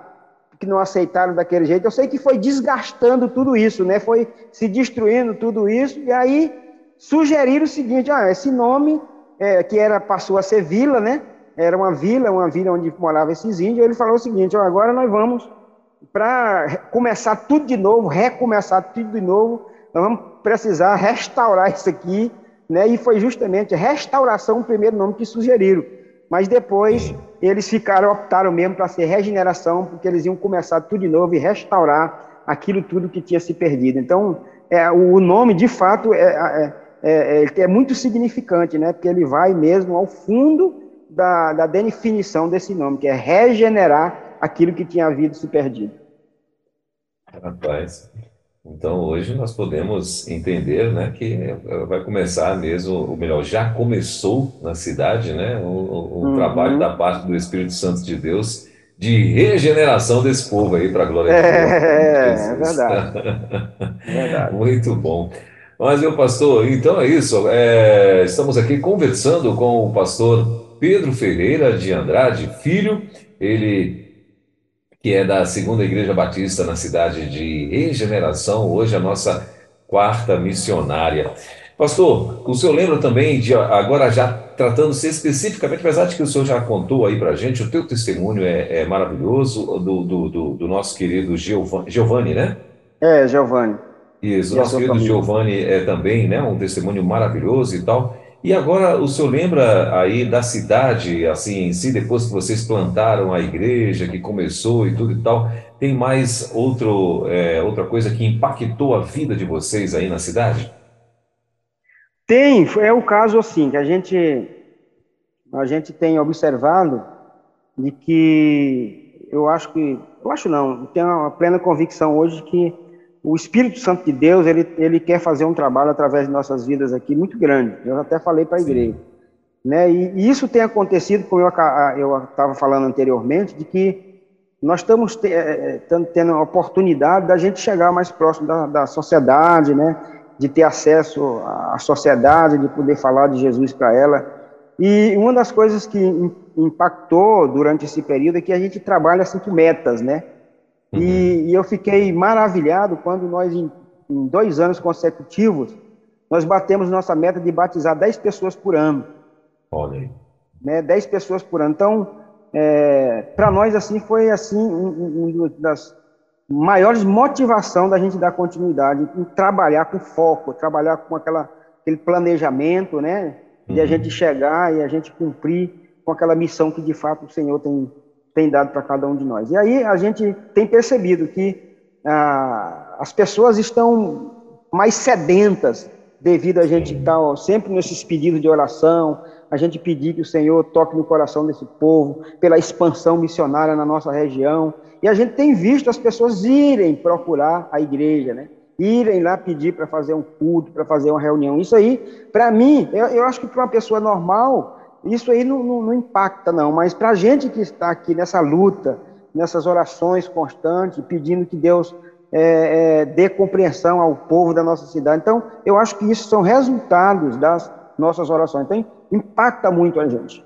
que não aceitaram daquele jeito. Eu sei que foi desgastando tudo isso, né? Foi se destruindo tudo isso. E aí sugeriram o seguinte: ah, esse nome é, que era passou a ser vila, né? Era uma vila, uma vila onde moravam esses índios. Ele falou o seguinte: ó, agora nós vamos para começar tudo de novo, recomeçar tudo de novo. Nós vamos precisar restaurar isso aqui, né? E foi justamente restauração o primeiro nome que sugeriram. Mas depois eles ficaram, optaram mesmo para ser regeneração, porque eles iam começar tudo de novo e restaurar aquilo tudo que tinha se perdido. Então, é, o nome, de fato, é, é, é, é muito significante, né? Porque ele vai mesmo ao fundo da, da definição desse nome, que é regenerar aquilo que tinha havido se perdido. Rapaz, então, hoje nós podemos entender né, que eh, vai começar mesmo, ou melhor, já começou na cidade né, o, o uhum. trabalho da parte do Espírito Santo de Deus de regeneração desse povo aí, para a glória de Deus. É, é verdade. é verdade. Muito bom. Mas, meu pastor, então é isso. É, estamos aqui conversando com o pastor Pedro Ferreira de Andrade Filho. Ele que é da Segunda Igreja Batista na cidade de Regeneração, hoje a nossa quarta missionária. Pastor, o senhor lembra também de, agora já tratando-se especificamente, apesar de que o senhor já contou aí para a gente, o teu testemunho é, é maravilhoso, do, do, do, do, nosso querido Giovanni, né? É, Giovanni. Isso, nosso querido Giovanni é também, né, um testemunho maravilhoso e tal. E agora o senhor lembra aí da cidade, assim, em si, depois que vocês plantaram a igreja, que começou e tudo e tal, tem mais outro, é, outra coisa que impactou a vida de vocês aí na cidade? Tem, é o caso assim, que a gente, a gente tem observado de que eu acho que, eu acho não, tenho uma plena convicção hoje que o Espírito Santo de Deus, ele, ele quer fazer um trabalho através de nossas vidas aqui muito grande. Eu até falei para a igreja. Né? E, e, isso tem acontecido, como eu estava falando anteriormente, de que nós estamos te, é, é tendo a oportunidade da gente chegar mais próximo da, da sociedade, né? de ter acesso à sociedade, de poder falar de Jesus para ela. E uma das coisas que impactou durante esse período é que a gente trabalha assim com metas, né? Uhum. E, e, eu fiquei maravilhado quando nós, em, em, dois anos consecutivos, nós batemos nossa meta de batizar 10 pessoas por ano. Olha aí. Né, 10 pessoas por ano. Então, é, para nós, assim, foi assim, uma um das maiores motivação da gente dar continuidade em trabalhar com foco, trabalhar com aquela, aquele planejamento, né? De uhum. a gente chegar e a gente cumprir com aquela missão que de fato o Senhor tem, tem dado para cada um de nós. E aí a gente tem percebido que ah, as pessoas estão mais sedentas devido a gente estar tá, sempre nesses pedidos de oração, a gente pedir que o Senhor toque no coração desse povo, pela expansão missionária na nossa região. E a gente tem visto as pessoas irem procurar a igreja, né? Irem lá pedir para fazer um culto, para fazer uma reunião. Isso aí, para mim, eu, eu acho que para uma pessoa normal, isso aí não, não, não impacta, não, mas para a gente que está aqui nessa luta, nessas orações constantes, pedindo que Deus é, é, dê compreensão ao povo da nossa cidade. Então, eu acho que isso são resultados das nossas orações. Então, impacta muito a gente.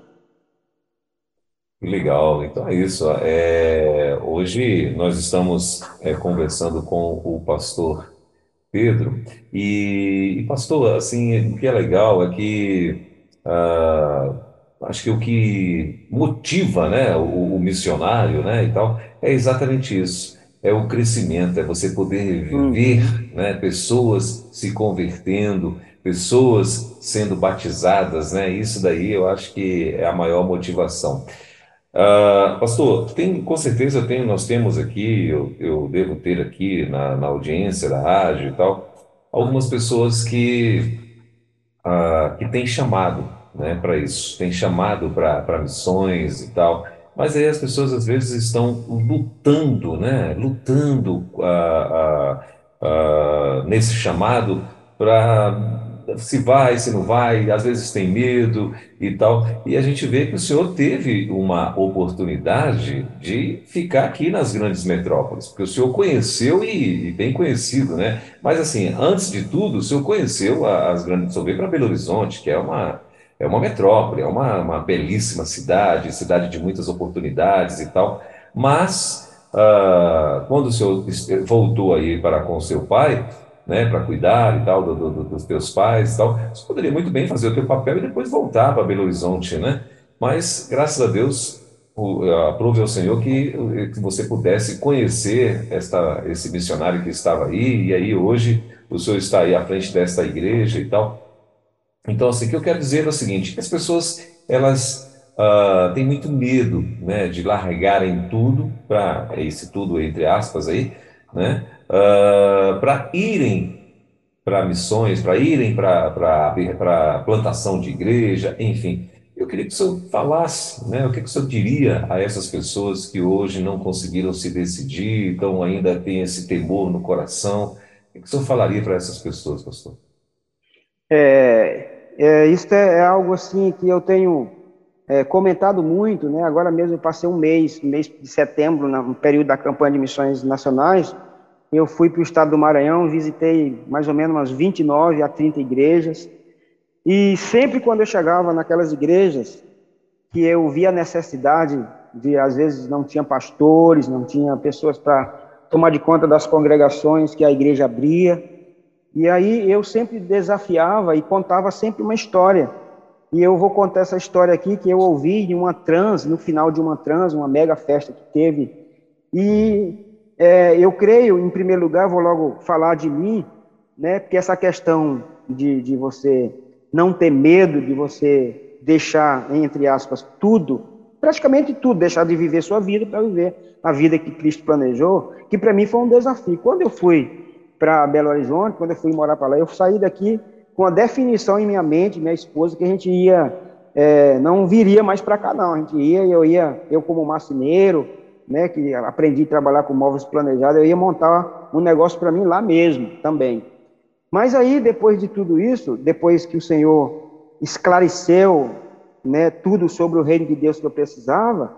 Legal, então é isso. É, hoje nós estamos é, conversando com o pastor Pedro e, e, pastor, assim, o que é legal é que ah, acho que o que motiva, né, o, o, missionário, né, e tal, é exatamente isso. É o crescimento, é você poder ver, né, pessoas se convertendo, pessoas sendo batizadas, né? Isso daí eu acho que é a maior motivação. Uh, pastor, tem, com certeza tem, nós temos aqui, eu, eu devo ter aqui na, na audiência da rádio e tal, algumas pessoas que, uh, que têm chamado né, para isso, têm chamado para missões e tal, mas aí as pessoas às vezes estão lutando, né, lutando uh, nesse chamado para se vai, se não vai, às vezes tem medo e tal. E a gente vê que o senhor teve uma oportunidade de ficar aqui nas grandes metrópoles, porque o senhor conheceu e, e bem conhecido, né? Mas assim, antes de tudo, o senhor conheceu as grandes, o senhor veio para Belo Horizonte, que é uma é uma metrópole, é uma, uma belíssima cidade, cidade de muitas oportunidades e tal. Mas uh, quando o senhor voltou aí para com seu pai, né, para cuidar e tal do, do, dos teus pais e tal, você poderia muito bem fazer o teu papel e depois voltar para Belo Horizonte, né? Mas graças a Deus aprove ao Senhor que, que você pudesse conhecer esta, esse missionário que estava aí e aí hoje o senhor está aí à frente desta igreja e tal. Então, assim, o que eu quero dizer é o seguinte: as pessoas elas uh, têm muito medo, né, de largarem tudo para esse tudo entre aspas aí, né? uh, para irem para missões, para irem para plantação de igreja, enfim. Eu queria que o senhor falasse, né, o que, que o senhor diria a essas pessoas que hoje não conseguiram se decidir, então ainda tem esse temor no coração. O que, que o senhor falaria para essas pessoas, pastor? É, é, isso é, é algo assim que eu tenho é, comentado muito, né? Agora mesmo eu passei um mês, mês de setembro, no período da campanha de missões nacionais, eu fui para o estado do Maranhão, visitei mais ou menos umas 29 a 30 igrejas. E sempre quando eu chegava naquelas igrejas, que eu via a necessidade de, às vezes, não tinha pastores, não tinha pessoas para tomar de conta das congregações que a igreja abria. E aí eu sempre desafiava e contava sempre uma história. E eu vou contar essa história aqui que eu ouvi de uma trans, no final de uma trans, uma mega festa que teve. E é, eu creio, em primeiro lugar, vou logo falar de mim, né? Porque essa questão de, de você não ter medo, de você deixar, entre aspas, tudo, praticamente tudo, deixar de viver sua vida para viver a vida que Cristo planejou, que para mim foi um desafio. Quando eu fui para Belo Horizonte, quando eu fui morar para lá, eu saí daqui com a definição em minha mente, minha esposa, que a gente ia, é, não viria mais para cá, não. A gente ia, eu ia, eu como marceneiro, né, que aprendi a trabalhar com móveis planejados, eu ia montar um negócio para mim lá mesmo também. Mas aí, depois de tudo isso, depois que o Senhor esclareceu né, tudo sobre o reino de Deus que eu precisava,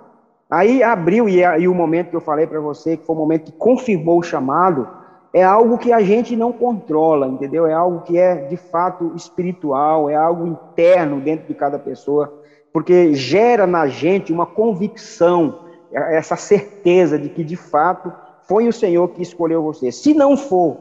aí abriu, e, e o momento que eu falei para você, que foi o momento que confirmou o chamado, é algo que a gente não controla, entendeu? É algo que é de fato espiritual, é algo interno dentro de cada pessoa, porque gera na gente uma convicção, essa certeza de que de fato foi o Senhor que escolheu você. Se não for,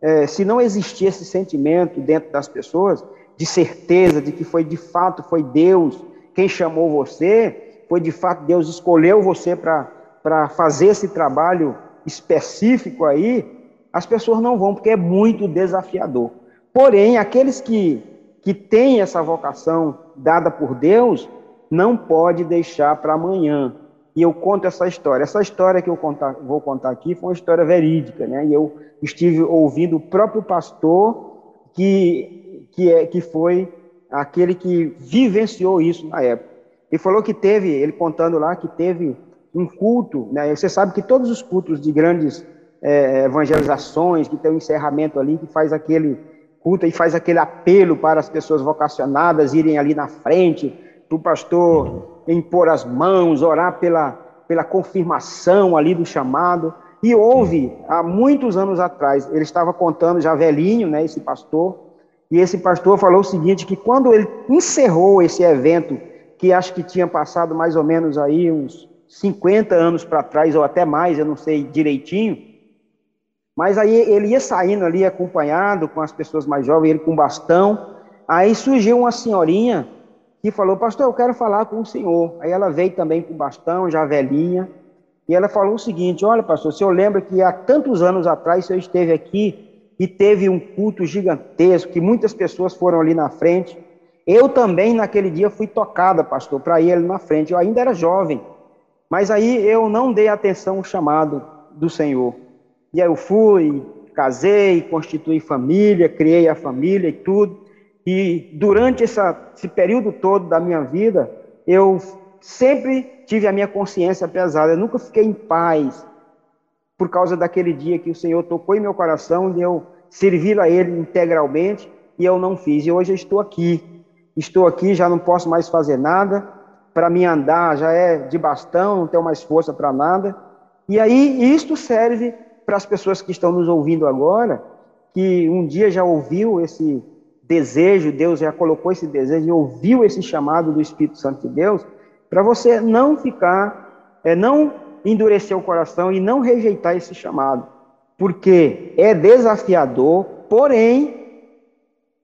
é, se não existir esse sentimento dentro das pessoas, de certeza de que foi de fato foi Deus quem chamou você, foi de fato Deus escolheu você para fazer esse trabalho específico aí, as pessoas não vão, porque é muito desafiador. Porém, aqueles que, que têm essa vocação dada por Deus, não pode deixar para amanhã. E eu conto essa história. Essa história que eu contar, vou contar aqui foi uma história verídica, né? E eu estive ouvindo o próprio pastor que, que, é, que foi aquele que vivenciou isso na época. Ele falou que teve, ele contando lá, que teve um culto, né? Você sabe que todos os cultos de grandes é, evangelizações, que tem um encerramento ali, que faz aquele culto e faz aquele apelo para as pessoas vocacionadas irem ali na frente, para o pastor impor as mãos, orar pela, pela confirmação ali do chamado. E houve, há muitos anos atrás, ele estava contando, já velhinho, né, esse pastor, e esse pastor falou o seguinte, que quando ele encerrou esse evento, que acho que tinha passado mais ou menos aí uns 50 anos para trás, ou até mais, eu não sei direitinho, mas aí ele ia saindo ali acompanhado com as pessoas mais jovens, ele com bastão. Aí surgiu uma senhorinha que falou: Pastor, eu quero falar com o senhor. Aí ela veio também com bastão, já velhinha. E ela falou o seguinte: Olha, pastor, o senhor lembra que há tantos anos atrás o senhor esteve aqui e teve um culto gigantesco, que muitas pessoas foram ali na frente. Eu também, naquele dia, fui tocada, pastor, para ir ali na frente. Eu ainda era jovem. Mas aí eu não dei atenção ao chamado do Senhor. E aí eu fui, casei, constituí família, criei a família e tudo. E durante essa, esse período todo da minha vida, eu sempre tive a minha consciência pesada. Eu nunca fiquei em paz por causa daquele dia que o Senhor tocou em meu coração e eu servi a Ele integralmente e eu não fiz. E hoje eu estou aqui. Estou aqui, já não posso mais fazer nada. Para mim andar já é de bastão, não tenho mais força para nada. E aí isto serve para as pessoas que estão nos ouvindo agora, que um dia já ouviu esse desejo, Deus já colocou esse desejo e ouviu esse chamado do Espírito Santo de Deus, para você não ficar, é, não endurecer o coração e não rejeitar esse chamado, porque é desafiador, porém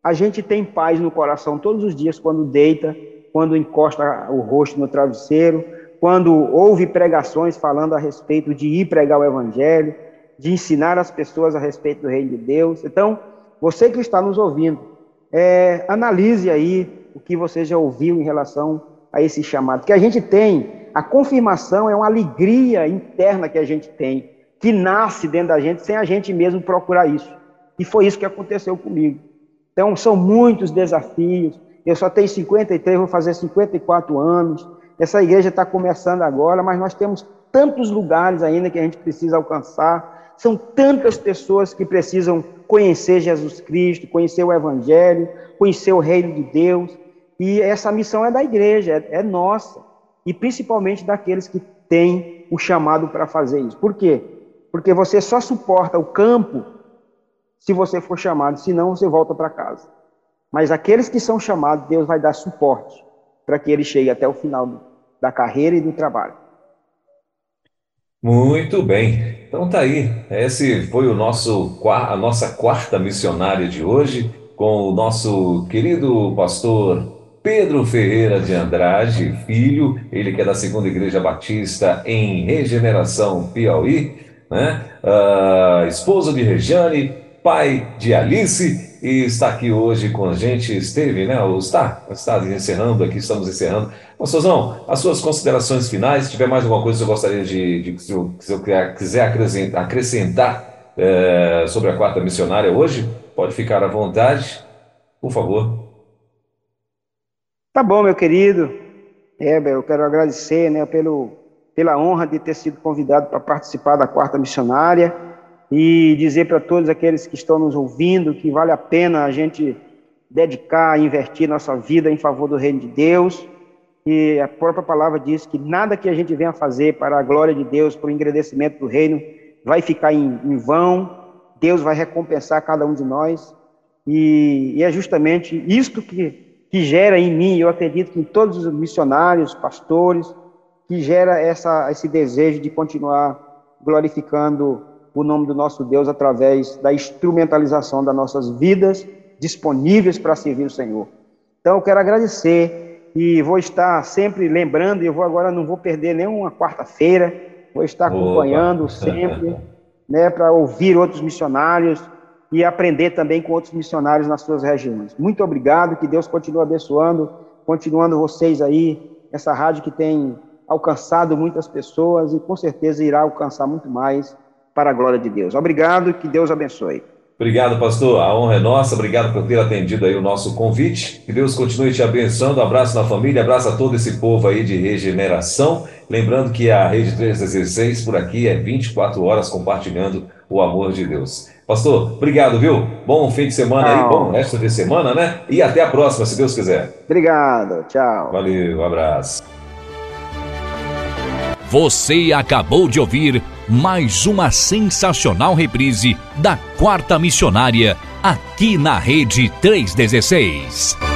a gente tem paz no coração todos os dias quando deita, quando encosta o rosto no travesseiro, quando ouve pregações falando a respeito de ir pregar o evangelho, de ensinar as pessoas a respeito do reino de Deus. Então, você que está nos ouvindo, é, analise aí o que você já ouviu em relação a esse chamado. Que a gente tem, a confirmação é uma alegria interna que a gente tem, que nasce dentro da gente sem a gente mesmo procurar isso. E foi isso que aconteceu comigo. Então, são muitos desafios. Eu só tenho 53, vou fazer 54 anos. Essa igreja está começando agora, mas nós temos tantos lugares ainda que a gente precisa alcançar. São tantas pessoas que precisam conhecer Jesus Cristo, conhecer o Evangelho, conhecer o reino de Deus. E essa missão é da igreja, é, é nossa. E principalmente daqueles que têm o chamado para fazer isso. Por quê? Porque você só suporta o campo se você for chamado, senão você volta para casa. Mas aqueles que são chamados, Deus vai dar suporte para que ele chegue até o final da carreira e do trabalho. Muito bem. Então tá aí. Esse foi o nosso a nossa quarta missionária de hoje com o nosso querido pastor Pedro Ferreira de Andrade, filho, ele que é da Segunda Igreja Batista em Regeneração, Piauí, né? Uh, esposa de Regiane, pai de Alice, e está aqui hoje com a gente, esteve, né? Ou está, está encerrando aqui, estamos encerrando. Pastorzão, as suas considerações finais, se tiver mais alguma coisa que você gostaria de, de se, eu, se eu quiser acrescentar, acrescentar é, sobre a quarta missionária hoje, pode ficar à vontade, por favor. Tá bom, meu querido. Heber, eu quero agradecer né, pelo, pela honra de ter sido convidado para participar da quarta missionária e dizer para todos aqueles que estão nos ouvindo que vale a pena a gente dedicar, investir nossa vida em favor do reino de Deus. E a própria palavra diz que nada que a gente venha fazer para a glória de Deus, para o engrandecimento do reino, vai ficar em, em vão. Deus vai recompensar cada um de nós. E, e é justamente isto que, que gera em mim, eu acredito que em todos os missionários, pastores, que gera essa, esse desejo de continuar glorificando o nome do nosso Deus através da instrumentalização das nossas vidas disponíveis para servir o Senhor. Então, eu quero agradecer e vou estar sempre lembrando, e eu vou agora não vou perder nenhuma quarta-feira, vou estar acompanhando Opa. sempre, né, para ouvir outros missionários e aprender também com outros missionários nas suas regiões. Muito obrigado, que Deus continue abençoando, continuando vocês aí, essa rádio que tem alcançado muitas pessoas e com certeza irá alcançar muito mais para a glória de Deus. Obrigado, que Deus abençoe. Obrigado, pastor. A honra é nossa. Obrigado por ter atendido aí o nosso convite. Que Deus continue te abençoando. Abraço na família, abraço a todo esse povo aí de regeneração. Lembrando que a Rede 316 por aqui é 24 horas compartilhando o amor de Deus. Pastor, obrigado, viu? Bom fim de semana aí, bom resto de semana, né? E até a próxima, se Deus quiser. Obrigado, tchau. Valeu, um abraço. Você acabou de ouvir mais uma sensacional reprise da Quarta Missionária, aqui na Rede 316.